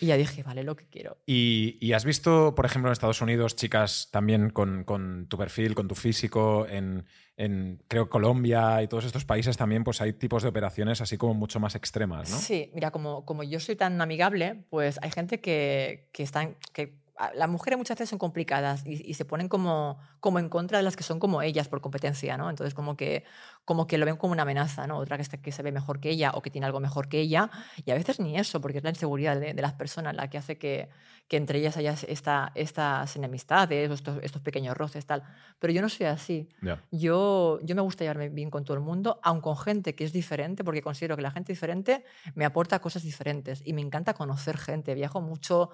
Y ya dije, vale, lo que quiero. Y, y has visto, por ejemplo, en Estados Unidos, chicas también con, con tu perfil, con tu físico, en, en, creo Colombia y todos estos países también, pues hay tipos de operaciones así como mucho más extremas, ¿no? Sí, mira, como, como yo soy tan amigable, pues hay gente que, que están. Que, las mujeres muchas veces son complicadas y, y se ponen como, como en contra de las que son como ellas por competencia, ¿no? Entonces, como que, como que lo ven como una amenaza, ¿no? Otra que, está- que se ve mejor que ella o que tiene algo mejor que ella. Y a veces ni eso, porque es la inseguridad de, de las personas la que hace que, que entre ellas haya esta, estas enemistades, o estos, estos pequeños roces, tal. Pero yo no soy así. Ya. Yo, yo me gusta llevarme bien con todo el mundo, aun con gente que es diferente, porque considero que la gente diferente me aporta cosas diferentes y me encanta conocer gente. Viajo mucho,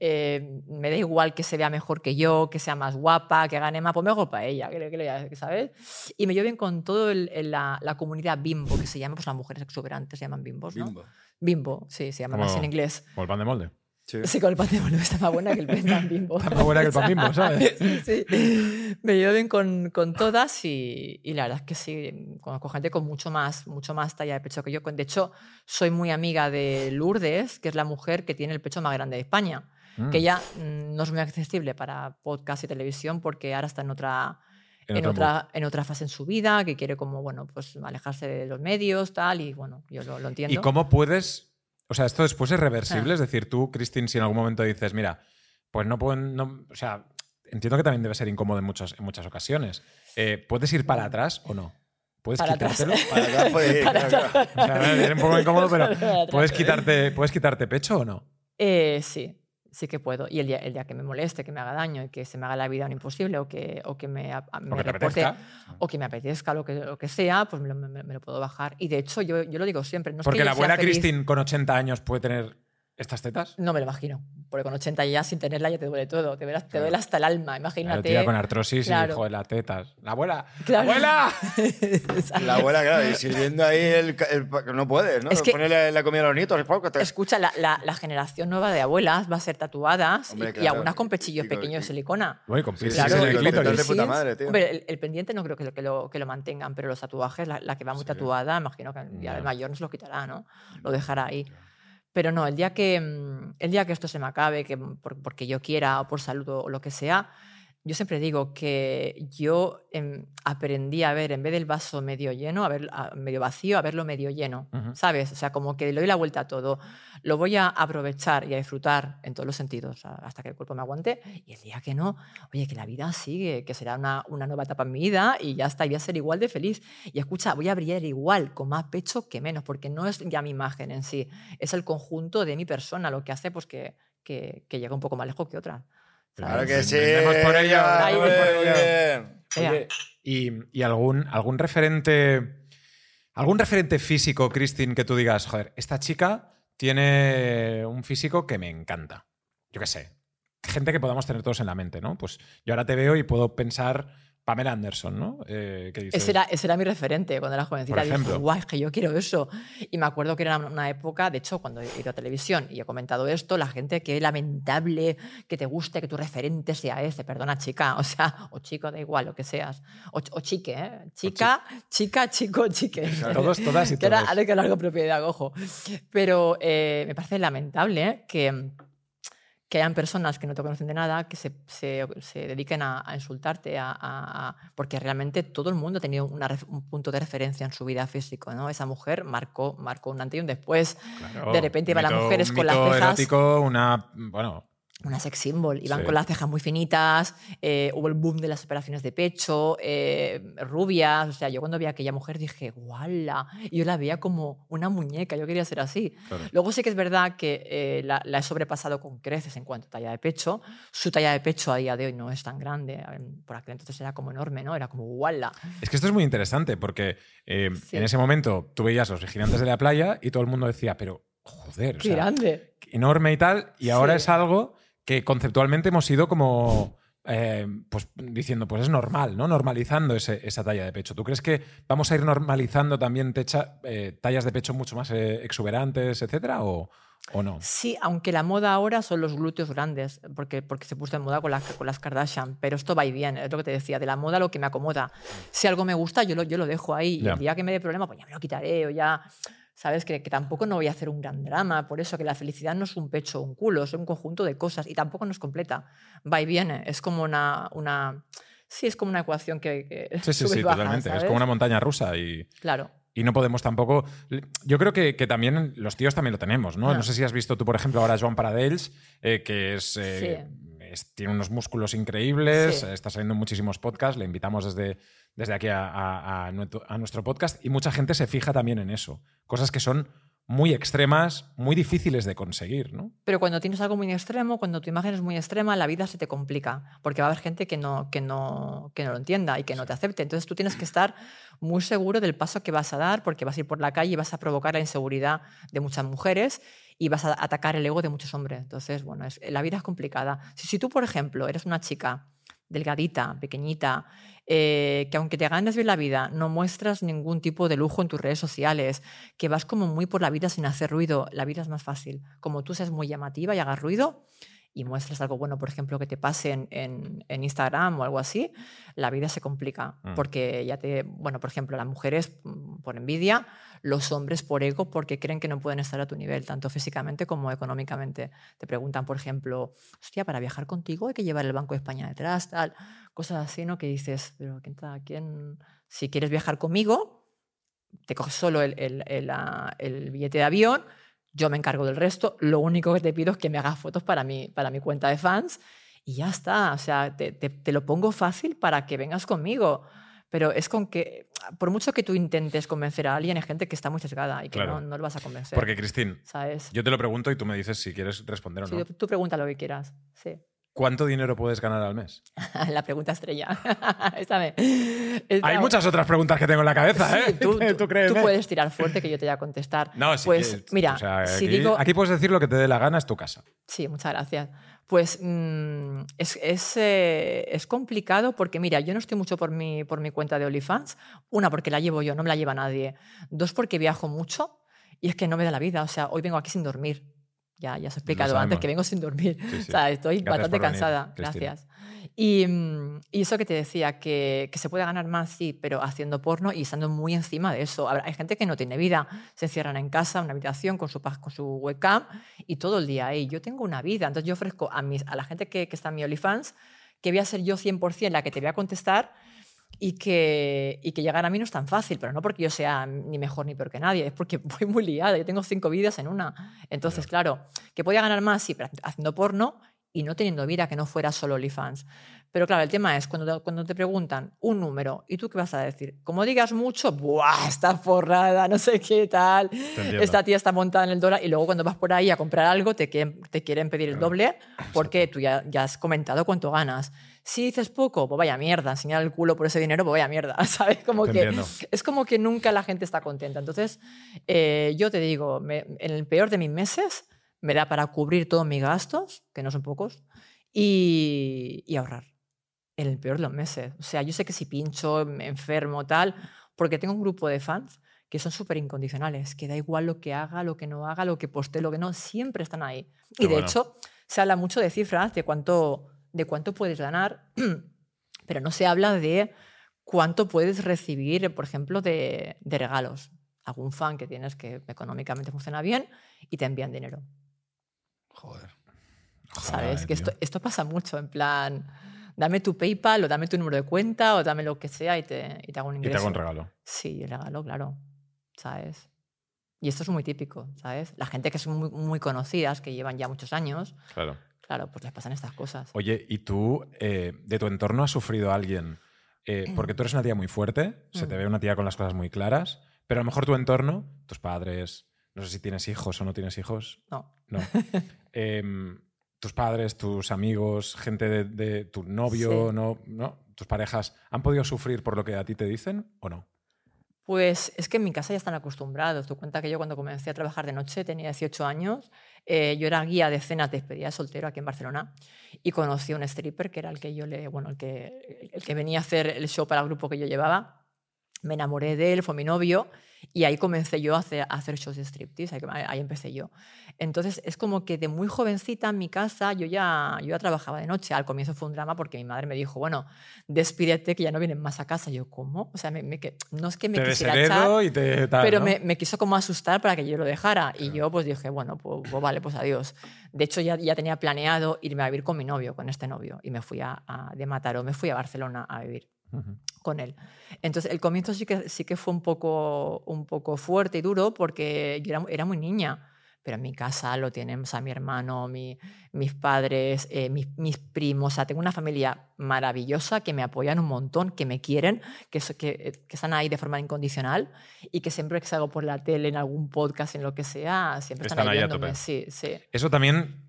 eh, me da igual que se vea mejor que yo, que sea más guapa, que gane más, pues mejor para ella, que, que ¿sabes? Y me llevo bien con toda la, la comunidad bimbo, que se llama, pues las mujeres exuberantes se llaman bimbos, ¿no? Bimbo. Bimbo, sí, se llaman Como- así en inglés. Como el pan de molde. Sí. Sí, con el pan de bolo está más buena que el pan bimbo. Está más buena que el pan Bimbo, ¿sabes? Sí, me llevo bien con, con todas y, y la verdad es que sí, conozco gente con mucho más, mucho más talla de pecho que yo. De hecho, soy muy amiga de Lourdes, que es la mujer que tiene el pecho más grande de España, Mm. que ella mm, no es muy accesible para podcast y televisión porque ahora está en otra, En otra, en otra fase en su vida, que quiere como, bueno, pues alejarse de los medios, tal, y bueno, yo lo, lo entiendo. ¿Y cómo puedes.? O sea, esto después es reversible. Ah. Es decir, tú, Cristín, si en algún momento dices, mira, pues no pueden. no- o sea, entiendo que también debe ser incómodo en, muchos, en muchas ocasiones. Eh, ¿Puedes ir para atrás o no? ¿Puedes Para atrás. quitártelo? Para atrás puede ir, Para claro, claro. O sea, es un poco incómodo, pero. ¿puedes quitarte, ¿puedes quitarte pecho o no? Eh, sí, sí que puedo. Y el día, el día que me moleste, que me haga daño y que se me haga la vida un imposible o que, o que me, me O que te reporte o que me apetezca lo que, lo que sea, pues me lo, me- me lo puedo bajar. Y de hecho, yo, yo lo digo siempre. No es que Porque yo la buena Cristín con 80 años puede tener estas tetas. No me lo imagino. Porque con 80 ya sin tenerla ya te duele todo. Te duele, te duele hasta el alma. Claro, Imagínate. tía con artrosis Claro. y joder, las tetas. ¡La abuela! Claro. ¡Abuela! La abuela, claro, y sirviendo ahí el, el no puedes, ¿no? Es que- Ponerle la comida a los nietos, te- Escucha, la, la- la generación nueva de abuelas va a ser tatuadas Hombre, y, y claro. algunas con pechillos pequeños de silicona. Bueno, y con Sí, piercings sí, sí, piercings. de puta madre, tío. Hombre, el, el pendiente no creo que lo, que, lo, que lo mantengan, pero los tatuajes, la, la que va muy Sí. tatuada, imagino que el mayor no se lo quitará, ¿no? Lo dejará ahí. Pero no, el día que, mm, el día que esto se me acabe, que mm, por- porque yo quiera o por salud o lo que sea, yo siempre digo que yo em, aprendí a ver, en vez del vaso medio lleno, a ver, a- medio vacío, a verlo medio lleno. ¿sabes? O sea, como que le doy la vuelta a todo. Lo voy a aprovechar y a disfrutar en todos los sentidos hasta que el cuerpo me aguante. Y el día que no, oye, que la vida sigue, que será una, una nueva etapa en mi vida y ya está, y voy a ser igual de feliz. Y escucha, voy a brillar igual, con más pecho que menos, porque no es ya mi imagen en sí, es el conjunto de mi persona lo que hace pues que, que, que llega un poco más lejos que otra. Claro que sí. por ello, Ahí, por bien. Ea. Oye, ¿y, y algún, algún referente ¿Algún referente físico, Christine, que tú digas, joder, esta chica tiene un físico que me encanta? Yo qué sé. Gente que podamos tener todos en la mente, ¿no? Pues yo ahora te veo y puedo pensar Pamela Anderson, ¿no? Eh, que dices, Ese era, ese era mi referente cuando era jovencita. Por Dije, ejemplo. guau, es que yo quiero eso. Y me acuerdo que era una época, de hecho, cuando he ido a televisión y he comentado esto, la gente que lamentable que te guste que tu referente sea ese, perdona, chica, o sea, o chico, da igual, lo que seas. O, o chique, ¿eh? Chica, chica, chico, chique. Todos, todas y que todos. haré que hablar con propiedad, ojo. Pero eh, me parece lamentable ¿eh? que, que hayan personas que no te conocen de nada que se, se- se dediquen a, a insultarte, a, porque realmente todo el mundo ha tenido una un punto de referencia en su vida físico. ¿no? Esa mujer marcó, marcó un antes y un después. claro, de repente iban las mito- mujeres un con las cejas. erótico, una. Bueno, Una sex symbol. Iban Sí. con las cejas muy finitas, eh, hubo el boom de las operaciones de pecho, eh, rubias. O sea, yo cuando vi a aquella mujer dije, ¡guala! Y yo la veía como una muñeca, yo quería ser así. claro. Luego sí que es verdad que eh, la, la he sobrepasado con creces en cuanto a talla de pecho. Su talla de pecho a día de hoy no es tan grande. Por aquel entonces era como enorme, ¿no? Era como ¡guala! Es que esto es muy interesante porque Sí. en ese momento tú veías los vigilantes de la playa y todo el mundo decía, pero joder, o ¡Qué sea, grande! enorme y tal, y ahora Sí. es algo que conceptualmente hemos ido como eh, pues diciendo, pues es normal, ¿no? Normalizando ese- esa talla de pecho. ¿Tú crees que vamos a ir normalizando también techa- eh, tallas de pecho mucho más eh, exuberantes, etcétera, o, o no? Sí, aunque la moda ahora son los glúteos grandes, porque, porque se puso en moda con las, con las Kardashian, pero esto va y viene, es lo que te decía, de la moda lo que me acomoda. Si algo me gusta, yo lo, yo lo dejo ahí, y el día que me dé problema, pues ya me lo quitaré, o ya, sabes, que, que tampoco no voy a hacer un gran drama, por eso que la felicidad no es un pecho o un culo, es un conjunto de cosas, y tampoco no es completa, va y viene, es como una... una sí, es como una ecuación que... que Sí, sí, sí, baja, totalmente. Es como una montaña rusa y, Claro. y no podemos tampoco... Yo creo que, que también los tíos también lo tenemos, ¿no? Ah. No sé si has visto tú, por ejemplo, ahora Joan Paradells, eh, que es... eh, Sí. Es- tiene unos músculos increíbles, Sí. está saliendo en muchísimos podcasts, le invitamos desde, desde aquí a, a- a nuestro, a nuestro podcast y mucha gente se fija también en eso. Cosas que son muy extremas, muy difíciles de conseguir, ¿no? Pero cuando tienes algo muy extremo, cuando tu imagen es muy extrema, la vida se te complica, porque va a haber gente que no, que no, que no lo entienda y que no te acepte. Entonces tú tienes que estar muy seguro del paso que vas a dar, porque vas a ir por la calle y vas a provocar la inseguridad de muchas mujeres y vas a atacar el ego de muchos hombres. Entonces, bueno, la vida es complicada. Si, tú, por ejemplo, eres una chica delgadita, pequeñita, eh, que aunque te ganes bien la vida, no muestras ningún tipo de lujo en tus redes sociales, que vas como muy por la vida sin hacer ruido, la vida es más fácil. Como tú seas muy llamativa y hagas ruido y muestras algo bueno, por ejemplo, que te pase en, en- en Instagram o algo así, la vida se complica. Mm. Porque ya te, bueno, por ejemplo, las mujeres mm, por envidia, los hombres por ego porque creen que no pueden estar a tu nivel, tanto físicamente como económicamente. Te preguntan, por ejemplo, hostia, para viajar contigo hay que llevar el Banco de España detrás, tal, cosas así, ¿no? Que dices, pero ¿quién, ta- quién? Si quieres viajar conmigo, te coges solo el, el- el, el billete de avión, yo me encargo del resto, lo único que te pido es que me hagas fotos para mi, para mi cuenta de fans y ya está, o sea, te, te- te lo pongo fácil para que vengas conmigo. Pero es con que, por mucho que tú intentes convencer a alguien, hay gente que está muy sesgada y que Claro. no, no lo vas a convencer. Porque, Cristín, ¿Sabes? yo te lo pregunto y tú me dices si quieres responder o Sí, no. tú pregunta lo que quieras. Sí. ¿Cuánto dinero puedes ganar al mes? La pregunta estrella. Esta me- esta- Hay muchas otras preguntas que tengo en la cabeza, Sí, ¿eh? tú, tú- tú créeme. puedes tirar fuerte que yo te voy a contestar. No, sí. pues que- mira, o sea, si aquí, digo, aquí puedes decir lo que te dé la gana, es tu casa. Sí, muchas gracias. Pues mm, es, es, eh, es complicado porque, mira, yo no estoy mucho por mi, por mi cuenta de OnlyFans. Una, porque la llevo yo, no me la lleva nadie. Dos, porque viajo mucho y es que no me da la vida. O sea, hoy vengo aquí sin dormir. Ya, ya os he explicado antes que vengo sin dormir. Sí, sí. O sea, estoy Gracias bastante venir, cansada. Cristina. Gracias. Y, mm, y eso que te decía, que, que se puede ganar más, sí, pero haciendo porno y estando muy encima de eso. Habrá- Hay gente que no tiene vida, se encierran en casa, en una habitación con su, con su webcam y todo el día ahí. Yo tengo una vida, entonces yo ofrezco a, mis, a la gente que, que está en mi OnlyFans que voy a ser yo 100% la que te voy a contestar y que, y que llegar a mí no es tan fácil, pero no porque yo sea ni mejor ni peor que nadie, es porque voy muy liada, yo tengo cinco vidas en una. Entonces, claro, que podía ganar más, sí, pero haciendo porno y no teniendo vida, que no fuera solo OnlyFans. Pero claro, el tema es cuando te, cuando te preguntan un número y tú qué vas a decir. Como digas mucho, ¡buah! Está forrada, no sé qué tal. Esta tía está montada en el dólar y luego cuando vas por ahí a comprar algo te quieren, te quieren pedir el doble porque tú ya, ya has comentado cuánto ganas. Si dices poco, pues vaya mierda, enseñar el culo por ese dinero, pues vaya mierda, ¿sabes? Como que es como que nunca la gente está contenta. Entonces, eh, yo te digo, me- en el peor de mis meses me da para cubrir todos mis gastos, que no son pocos, y, y ahorrar. En el peor de los meses. O sea, yo sé que si pincho, me enfermo, tal, porque tengo un grupo de fans que son súper incondicionales, que da igual lo que haga, lo que no haga, lo que postee, lo que no, siempre están ahí. Qué y de bueno. hecho, se habla mucho de cifras, de cuánto, de cuánto puedes ganar, pero no se habla de cuánto puedes recibir, por ejemplo, de, de regalos. Algún fan que tienes que económicamente funciona bien y te envían dinero. Joder. ¿Sabes? Joder, que esto, esto pasa mucho, en plan, dame tu PayPal o dame tu número de cuenta o dame lo que sea y te, y te hago un Y ingreso. te hago un regalo. Sí, el regalo, claro. ¿Sabes? Y esto es muy típico, ¿sabes? La gente que son muy, muy conocidas, que llevan ya muchos años, Claro. Claro, pues les pasan estas cosas. Oye, ¿y tú eh, de tu entorno has sufrido a alguien? eh, porque tú eres una tía muy fuerte, se te Mm. ve una tía con las cosas muy claras, pero a lo mejor tu entorno, tus padres, no sé si tienes hijos o no tienes hijos, No. no. Em, tus padres, tus amigos, gente de, de tu novio, Sí. no, no, tus parejas, ¿han podido sufrir por lo que a ti te dicen o no? Pues es que en mi casa ya están acostumbrados. Tú cuenta que yo cuando comencé a trabajar de noche, tenía 18 años, eh, yo era guía de cenas de despedida de soltero aquí en Barcelona y conocí a un stripper que era el que yo bueno, el que, el que venía a hacer el show para el grupo que yo llevaba. Me enamoré de él, fue mi novio y ahí comencé yo a hacer, a hacer shows de striptease, ahí, ahí empecé yo. Entonces es como que de muy jovencita en mi casa yo ya, yo ya trabajaba de noche. Al comienzo fue un drama porque mi madre me dijo, bueno, despídete que ya no vienen más a casa. Yo, ¿cómo? O sea, me- me no es que me te quisiera echar, desheredo y te tal, pero ¿no? me, me quiso como asustar para que yo lo dejara. Y yo pues dije, bueno, pues, pues vale, pues adiós. De hecho, ya, ya tenía planeado irme a vivir con mi novio, con este novio. Y me fui a, a- de Mataró, me fui a Barcelona a vivir Con él. Entonces, el comienzo sí que, sí que fue un poco, un poco fuerte y duro porque yo era, era muy niña. Pero en mi casa lo tienen o sea, mi hermano, mi- mis padres, eh, mis, mis primos. O sea, tengo una familia maravillosa que me apoyan un montón, que me quieren, que, so- que, eh, que están ahí de forma incondicional y que siempre que salgo por la tele, en algún podcast, en lo que sea, siempre están, Están ahí ahí a tope. Sí, sí. Eso también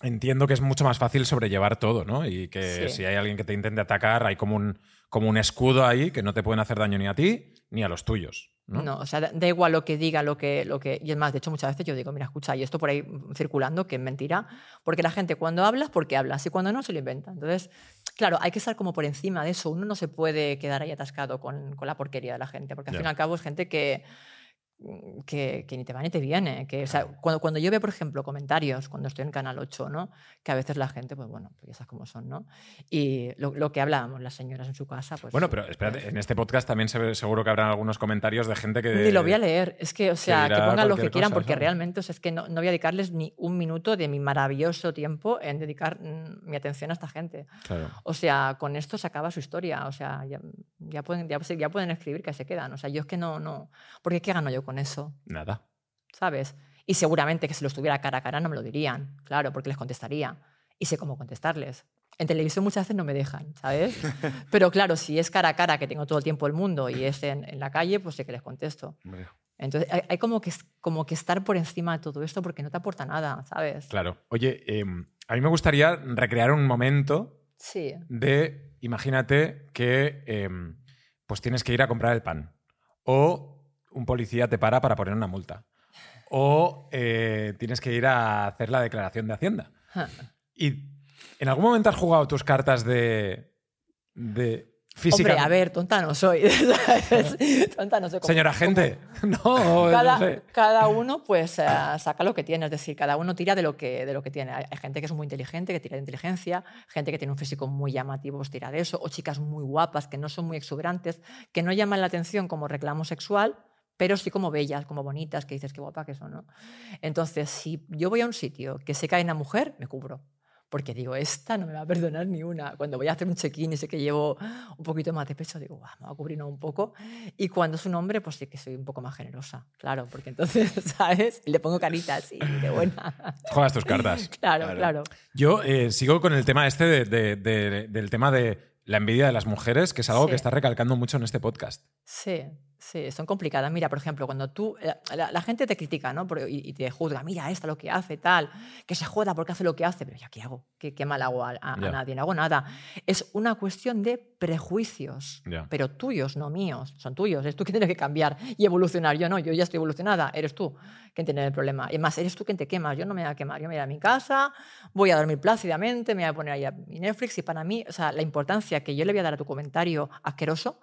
entiendo que es mucho más fácil sobrellevar todo, ¿no? Y que Sí. si hay alguien que te intente atacar, hay como un, como un escudo ahí que no te pueden hacer daño ni a ti ni a los tuyos. ¿no? ¿no? o sea, da, igual lo que diga, lo que, lo que... Y es más, de hecho, muchas veces yo digo, mira, escucha, y esto por ahí circulando, que es mentira, porque la gente cuando habla es porque hablas y cuando no se lo inventa. Entonces, claro, hay que estar como por encima de eso. Uno no se puede quedar ahí atascado con, con la porquería de la gente, porque al fin y al cabo es gente que, que, que ni te va ni te viene. Que, o sea, cuando, cuando yo veo, por ejemplo, comentarios, cuando estoy en Canal 8, ¿no? que a veces la gente, pues bueno, pues ya sabes cómo son, ¿no? Y lo, lo que hablábamos las señoras en su casa, pues... Bueno, pero espérate, en este podcast también seguro que habrán algunos comentarios de gente que... Ni lo voy a leer. Es que, o sea, que, dirá pongan lo que quieran, cosa, porque ¿sabes? realmente o sea, es que no, no voy a dedicarles ni un minuto de mi maravilloso tiempo en dedicar mm, mi atención a esta gente. Claro. O sea, con esto se acaba su historia. O sea, ya, ya pueden, ya, ya pueden escribir que se quedan. O sea, yo es que no, no. Porque ¿qué gano yo con eso? Nada. ¿Sabes? Y seguramente que si lo estuviera cara a cara no me lo dirían, claro, porque les contestaría. Y sé cómo contestarles. En televisión muchas veces no me dejan, ¿sabes? Pero claro, si es cara a cara, que tengo todo el tiempo el mundo, y es en, en la calle, pues sé que les contesto. Entonces, hay, hay como, que, como que estar por encima de todo esto porque no te aporta nada, ¿sabes? Claro. Oye, em, a mí me gustaría recrear un momento Sí. de, imagínate que em, pues tienes que ir a comprar el pan o un policía te para para poner una multa o eh, tienes que ir a hacer la declaración de Hacienda. ¿Y en algún momento has jugado tus cartas de, de física? Hombre, a ver, tonta no soy. tonta no soy. como- Señora gente, no, cada, no sé. cada uno pues eh, saca lo que tiene, es decir, cada uno tira de lo que, de lo que tiene. Hay, hay gente que es muy inteligente, que tira de inteligencia, gente que tiene un físico muy llamativo, pues tira de eso, o chicas muy guapas, que no son muy exuberantes, que no llaman la atención como reclamo sexual, pero sí como bellas, como bonitas, que dices qué guapa que son, ¿no? Entonces, si yo voy a un sitio que sé que hay una mujer, me cubro. Porque digo, esta no me va a perdonar ni una. Cuando voy a hacer un check-in y sé que llevo un poquito más de pecho, digo, "Buah, me va a cubrir un poco. Y cuando es un hombre, pues sí que soy un poco más generosa, claro, porque entonces, ¿sabes? Le pongo caritas así, de buena. Juegas tus cartas. Claro, Claro. claro. Yo eh, sigo con el tema este de- de- de- del tema de la envidia de las mujeres, que es algo Sí. que está recalcando mucho en este podcast. Sí, Sí, son complicadas. Mira, por ejemplo, cuando tú, eh, la, la gente te critica, ¿no? Por- y, y te juzga, mira, esta lo que hace, tal, que se joda porque hace lo que hace, pero ya, ¿qué hago? ¿Qué, qué mal hago a, a- a Ya. nadie? No hago nada. Es una cuestión de prejuicios, Ya. pero tuyos, no míos. Son tuyos. Es tú quien tienes que cambiar y evolucionar. Yo no, yo ya estoy evolucionada. Eres tú quien tiene el problema. Y más, eres tú quien te quemas. Yo no me voy a quemar. Yo me voy a ir a mi casa, voy a dormir plácidamente, me voy a poner ahí a mi Netflix y para mí, o sea, la importancia que yo le voy a dar a tu comentario asqueroso,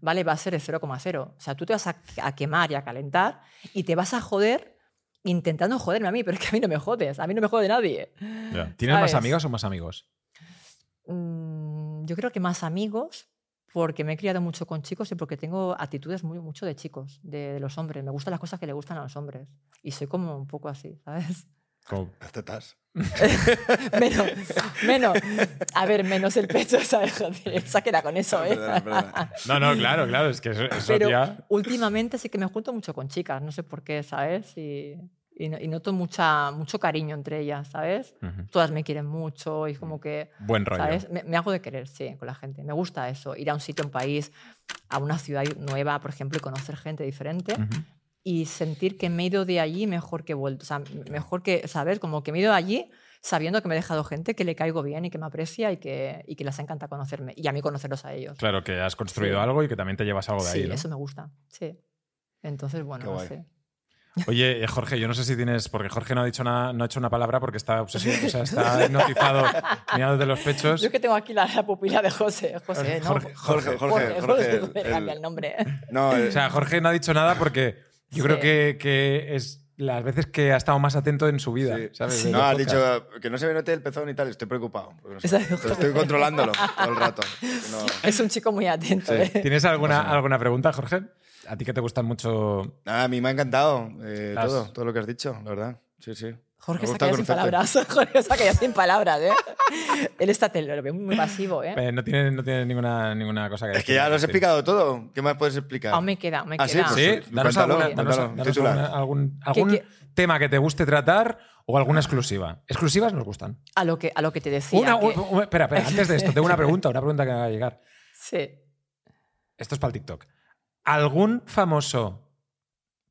¿vale? Va a ser de 0,0. O sea, tú te vas a, a quemar y a calentar y te vas a joder intentando joderme a mí, pero es que a mí no me jodes, a mí no me jode nadie. ¿Tienes más amigas o más amigos? Mm, yo creo que más amigos, porque me he criado mucho con chicos y porque tengo actitudes muy, mucho de chicos, de, de los hombres. Me gustan las cosas que le gustan a los hombres. Y soy como un poco así, ¿sabes? Como- Las tetas. menos, menos. A ver, menos el pecho, ¿sabes? Joder, esa queda con eso, ¿eh? Perdona, perdona. No, no, claro, claro, es que eso, eso Pero ya... últimamente sí que me junto mucho con chicas, no sé por qué, ¿sabes? Y, y y noto mucha, mucho cariño entre ellas, ¿sabes? Ujú. Todas me quieren mucho y es como que, Buen rollo. ¿sabes? Me, me hago de querer, sí, con la gente. Me gusta eso, ir a un sitio, un país, a una ciudad nueva, por ejemplo, y conocer gente diferente Ujú. Y sentir que me he ido de allí mejor que he vuelto. O sea, mejor que, ¿sabes? Como que me he ido de allí sabiendo que me he dejado gente que le caigo bien y que me aprecia y que, y que les encanta conocerme. Y a mí conocerlos a ellos. Claro, que has construido Sí. algo y que también te llevas algo de sí, ahí, ¿no? eso me gusta. Sí. Entonces, bueno, Qué no guay. sé. Oye, eh, Jorge, yo no sé si tienes. Porque Jorge no ha dicho nada, no ha hecho una palabra porque está obsesionado, o sea, está hipnotizado mirando de los pechos. Yo que tengo aquí la, la pupila de José. José, ¿no? Jorge, Jorge, Jorge, Jorge, Jorge. Jorge, el- cambia el nombre. No, el- O sea, Jorge no ha dicho nada porque yo Sí. creo que, que es las veces que ha estado más atento en su vida. Sí. ¿sabes? Sí. No, has dicho que no se me note el pezón y tal. Estoy preocupado. no sé. Pero estoy controlándolo todo el rato. No. Es un chico muy atento. Sí. ¿eh? ¿Tienes alguna, alguna pregunta, Jorge? A ti que te gustan mucho. Nada, a mí me ha encantado eh, Las- todo, todo lo que has dicho, la verdad. Sí, sí. Jorge se ha quedado sin palabras. Jorge se ha quedado sin palabras, ¿eh? Él está te lo veo muy pasivo, ¿eh? Eh, no tienes no tiene ninguna, ninguna cosa que Es que decir. ya lo has Sí. explicado todo. ¿Qué más puedes explicar? Aún me queda, me Ah, sí, queda. pues Sí, danos, Cuéntalo, alguna- danos- cuéntalo, danos titular. alguna- algún, qué? tema que te guste tratar o alguna exclusiva. Exclusivas nos gustan. A lo que, a lo que te decía. Una, que- un- un- espera, espera, antes de esto, tengo una pregunta, una pregunta que me va a llegar. Sí. Esto es para el TikTok. ¿Algún famoso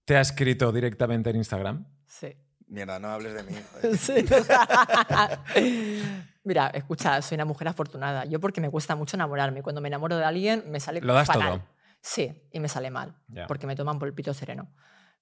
te ha escrito directamente en Instagram? Mierda, no hables de mí. Sí. Mira, escucha, soy una mujer afortunada. Yo porque me cuesta mucho enamorarme. Cuando me enamoro de alguien me sale Lo das fatal. todo. Sí, y me sale mal. Ya. Porque me toman por el pito sereno.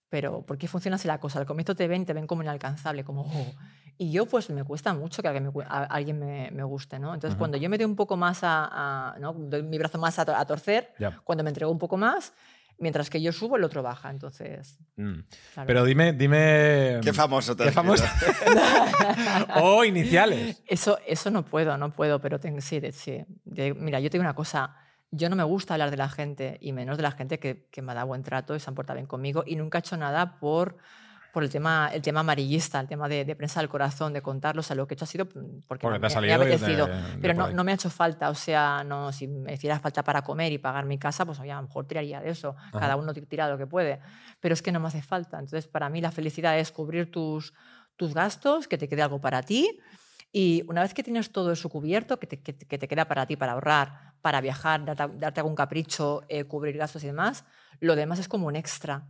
Pero ¿por qué funciona así la cosa? Al comienzo te ven y te ven como inalcanzable, como... "Oh". Y yo pues me cuesta mucho que alguien me, a- alguien me, me guste, ¿no? Entonces Ujú. cuando yo me doy un poco más a... a- ¿no? Doy mi brazo más a, a torcer, Ya. cuando me entrego un poco más, mientras que yo subo, el otro baja. Entonces... Mm. claro. Pero dime, dime. Qué famoso te ¿Qué famoso? o iniciales. Eso, eso no puedo, no puedo, pero tengo, sí, de- sí. De- mira, yo te digo una cosa, yo no me gusta hablar de la gente, y menos de la gente que, que me ha dado buen trato y se han portado bien conmigo, y nunca he hecho nada por, por el, tema, el tema amarillista, el tema de, de prensa del corazón, de contarlo, o sea, lo que he hecho ha sido mm, porque, Porque te ha me, me ha de- de pero no, no me ha hecho falta, o sea, no, si me hiciera falta para comer y pagar mi casa, pues oye, a lo mejor tiraría de eso, cada uno tira lo que puede, pero es que no me hace falta, entonces para mí la felicidad es cubrir tus, tus gastos, que te quede algo para ti, y una vez que tienes todo eso cubierto, que te, que te- que te queda para ti, para ahorrar, para viajar, darte, darte algún capricho, eh, cubrir gastos y demás, lo demás es como un extra.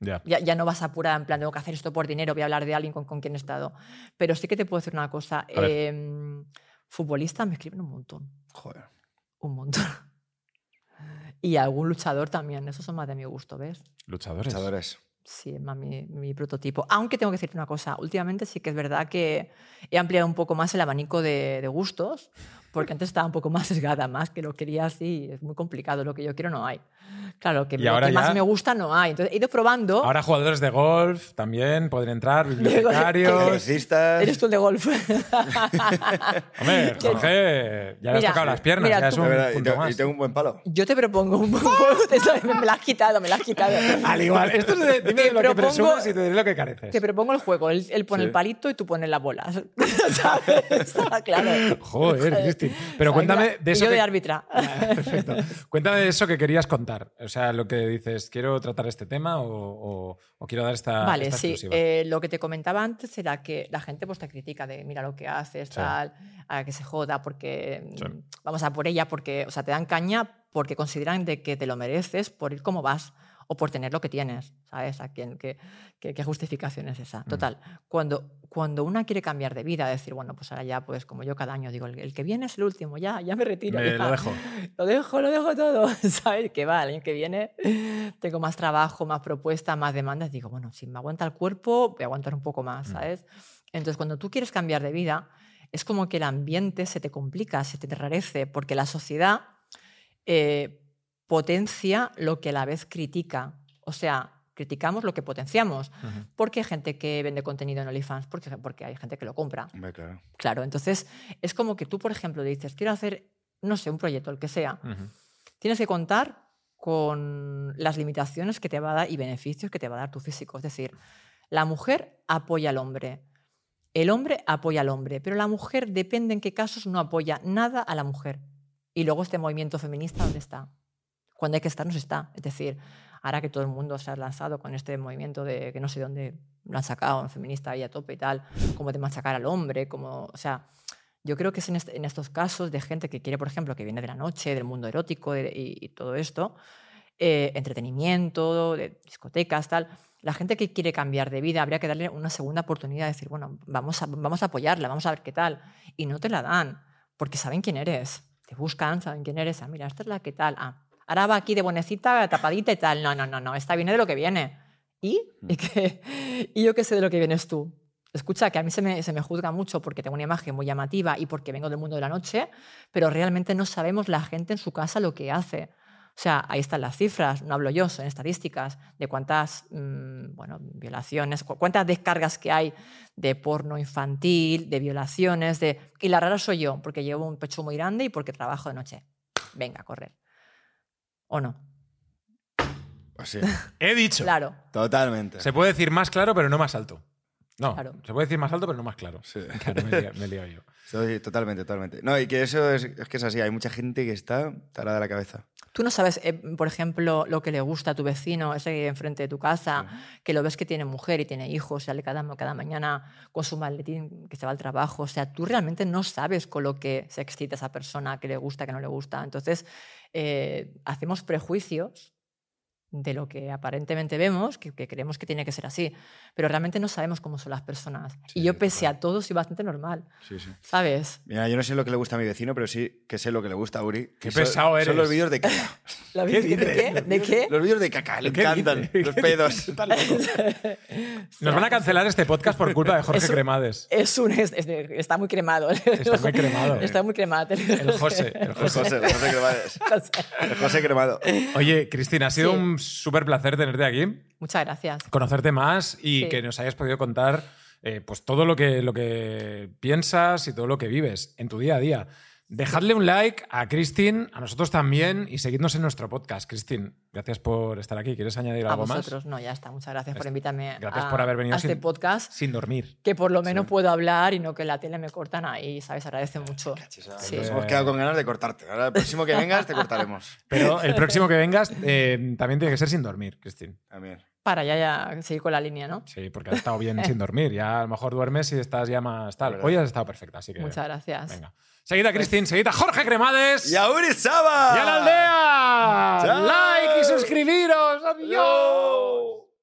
Ya. Ya, ya no vas apurada en plan, tengo que hacer esto por dinero, voy a hablar de alguien con, con quien he estado. Pero sí que te puedo decir una cosa. Eh, futbolistas me escriben un montón, Joder. un montón. Y algún luchador también, esos son más de mi gusto, ¿ves? Luchadores. Luchadores. Sí, es más mi, mi prototipo. Aunque tengo que decirte una cosa, últimamente sí que es verdad que he ampliado un poco más el abanico de, de gustos, porque antes estaba un poco más sesgada, más que lo quería así, es muy complicado, lo que yo quiero no hay. Claro, que Y lo ahora que ya- más me gusta no hay. Entonces he ido probando. Ahora jugadores de golf también pueden entrar, bibliotecarios. Eres tú el de golf. Hombre, Jorge, ya le has Mira, tocado las piernas, mira, ya es tú- un verdad, y, punto te- más. y tengo un buen palo. Yo te propongo un me la has quitado, me la has quitado. Al igual, esto es de, dime Te lo que propongo- presumes y te diré lo que careces. Te propongo el juego. Él, él pone Sí. el palito y tú pones las bolas. ¿Sabes? Está claro. Joder, Pero cuéntame de Y eso. yo de que- árbitra. Perfecto. Cuéntame de eso que querías contar. O sea, lo que dices, quiero tratar este tema o, o- o quiero dar esta, Vale, esta sí. eh, lo que te comentaba antes era que la gente pues, te critica de mira lo que haces, Sí. tal, a que se joda, porque Sí. mm, vamos a por ella, porque, o sea, te dan caña porque consideran de que te lo mereces por ir como vas o por tener lo que tienes, ¿sabes? ¿A quién, qué, qué, qué justificación es esa? Total, cuando, cuando una quiere cambiar de vida, decir, bueno, pues ahora ya, pues como yo cada año digo, el, el que viene es el último, ya, ya me retiro. Me ya. lo dejo. Lo dejo, lo dejo todo, ¿sabes? Que va, el año que viene tengo más trabajo, más propuestas, más demandas. Digo, bueno, si me aguanta el cuerpo, voy a aguantar un poco más, ¿sabes? Entonces, cuando tú quieres cambiar de vida, es como que el ambiente se te complica, se te enrarece, porque la sociedad eh, potencia lo que a la vez critica. O sea, criticamos lo que potenciamos. Porque hay gente que vende contenido en OnlyFans, porque, porque hay gente que lo compra. Hombre, claro. Claro, entonces es como que tú, por ejemplo, dices, quiero hacer, no sé, un proyecto, el que sea. Tienes que contar con las limitaciones que te va a dar y beneficios que te va a dar tu físico. Es decir, la mujer apoya al hombre, el hombre apoya al hombre, pero la mujer depende en qué casos no apoya nada a la mujer. Y luego este movimiento feminista, ¿dónde está? Cuando hay que estar, no se está. Es decir, ahora que todo el mundo se ha lanzado con este movimiento de que no sé dónde lo han sacado, feminista ahí a tope y tal, como de machacar al hombre, como, o sea, yo creo que es en, este- en estos casos de gente que quiere, por ejemplo, que viene de la noche, del mundo erótico de- y, y todo esto, eh, entretenimiento, de discotecas, tal. La gente que quiere cambiar de vida habría que darle una segunda oportunidad, decir, bueno, vamos a, vamos a apoyarla, vamos a ver qué tal. Y no te la dan, porque saben quién eres. Te buscan, saben quién eres. Ah, mira, esta es la que tal. Ah, ahora va aquí de buenecita, tapadita y tal. No, no, no, no, esta viene de lo que viene. ¿Y? ¿Y, qué? ¿Y yo qué sé de lo que vienes tú? Escucha, que a mí se me, se me juzga mucho porque tengo una imagen muy llamativa y porque vengo del mundo de la noche, pero realmente no sabemos la gente en su casa lo que hace. O sea, ahí están las cifras, no hablo yo, son estadísticas de cuántas mm, bueno, violaciones, cu- cuántas descargas que hay de porno infantil, de violaciones, de... Y la rara soy yo, porque llevo un pecho muy grande y porque trabajo de noche. Venga, correr. ¿O no? Pues sí, He dicho. Claro. totalmente. Se puede decir más claro, pero no más alto. No, Claro. se puede decir más alto, pero no más claro. Sí. Claro, me he liado- me he liado yo. Soy totalmente, totalmente. No, y que eso es, es que es así. Hay mucha gente que está tarada de la cabeza. Tú no sabes, eh, por ejemplo, lo que le gusta a tu vecino, ese enfrente de tu casa, que lo ves que tiene mujer y tiene hijos, sale cada, cada mañana con su maletín que se va al trabajo. O sea, tú realmente no sabes con lo que se excita esa persona, que le gusta, que no le gusta. Entonces, eh, hacemos prejuicios de lo que aparentemente vemos, que, que creemos que tiene que ser así, pero realmente no sabemos cómo son las personas. Sí, y yo, pese a todo, soy bastante normal, Sí, sí. ¿sabes? Mira, yo no sé lo que le gusta a mi vecino, pero sí que sé lo que le gusta a Uri. Qué son- pesado Son eres. los vídeos de caca. ¿La ¿Qué ¿De qué? ¿De qué? Los vídeos de caca, le ¿Qué encantan. dices? Los ¿Qué pedos. Nos van a cancelar este podcast por culpa de Jorge Es un- Cremades. Es un, es- es de- está muy cremado. Está muy cremado. Está muy cremado. El José. El José. José, el José Cremades. El José Cremado. Oye, Cristina, ha sido Sí. un súper placer tenerte aquí, Muchas gracias. conocerte más y Sí. que nos hayas podido contar eh, pues todo lo que, lo que piensas y todo lo que vives en tu día a día. Dejadle un like a Cristin, a nosotros también y seguidnos en nuestro podcast. Cristin, gracias por estar aquí. ¿Quieres añadir A algo más? vosotros, no, ya está. Muchas gracias por Es- invitarme gracias a, por haber venido a este sin- podcast. Sin dormir. Que por lo menos Sí. puedo hablar y no que la tele me cortan ahí, ¿sabes? Agradece mucho. Sí. Nos hemos quedado con ganas de cortarte. Ahora el próximo que vengas te cortaremos. Pero el próximo que vengas eh, también tiene que ser sin dormir, Cristin. También. Para ya, ya seguir con la línea, ¿no? Sí, porque has estado bien sin dormir. Ya a lo mejor duermes y estás ya más tal. Hoy has estado perfecta, así que. Muchas gracias. Venga. Seguida, Cristin, seguida, Jorge Cremades. ¡Y a Uri Saba! ¡Y a la aldea! Chao. ¡Like y suscribiros! ¡Adiós! ¡Adiós!